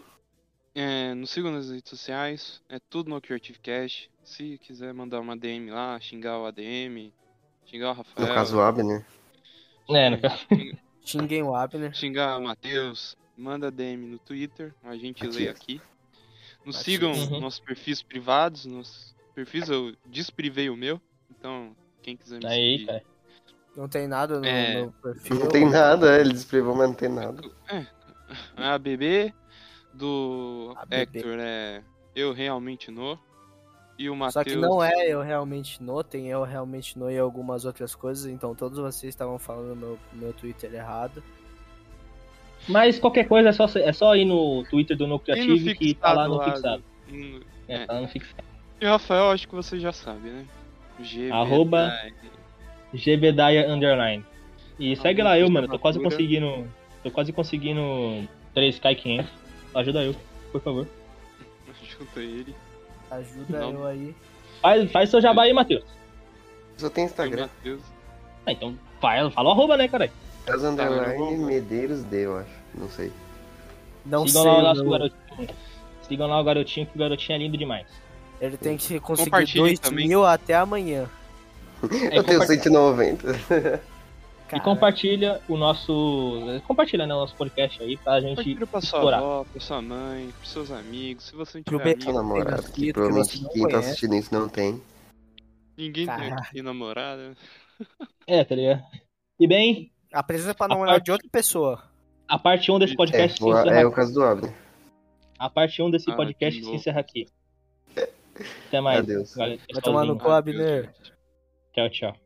É, nos sigam nas redes sociais, é tudo no Creative Cash. Se quiser mandar uma DM lá, xingar o ADM, xingar o Rafael, No caso, o Abner. É, no caso. Xinguem o Abner. xingar o Matheus, manda DM no Twitter, a gente lê Matias. aqui. Nos Matias. sigam Uhum. nossos perfis privados, nos perfis eu desprivei o meu, então quem quiser me Aí, seguir. cara. Não tem nada no, É. no perfil. Não tem nada, ele desprevou, mas não tem nada. A BB do A BB. Hector é Eu Realmente No. E o Matheus. Só que não é eu realmente no, tem eu realmente no e algumas outras coisas, então todos vocês estavam falando no meu, meu Twitter errado. Mas qualquer coisa é só, é só ir no Twitter do No E no Creative que tá lá no lá, fixado. no- É, É. tá lá no fixado. E o Rafael, acho que você já sabe, né? Arroba- GBDaya Underline. E segue lá eu, mano. Tô quase conseguindo. Tô quase conseguindo 3k e 500. Ajuda eu, por favor. <laughs> Ajuda ele. Ajuda Não. eu aí. Faz, faz seu jabá aí, Matheus. Só tem Instagram. Ah, então fala, fala o arroba, né, caralho? As underline Medeiros D, eu acho. Não sei. Não Sigam sei. Lá o nosso não. garotinho. Sigam lá o garotinho, que o garotinho é lindo demais. Ele tem que conseguir 2 mil até amanhã. <laughs> eu tenho 190. <laughs> Cara. E compartilha o nosso. Compartilha né, o nosso podcast aí pra gente. Pra sua explorar. avó, pra sua mãe, pros seus amigos, se você não tiver. Pro amigo, namorado, porque que provavelmente quem tá conhece. tá assistindo isso não tem. Ninguém Caraca. tem tá. aqui namorada. É, tá ligado? E bem. Apresenta pra namorada parte... de outra pessoa. A parte 1 desse é, podcast é, se encerra. É o caso do Abner. A parte 1 desse ah, podcast se encerra aqui. Até mais. Adeus. Vai tomar no cu, Abner. Tchau, tchau.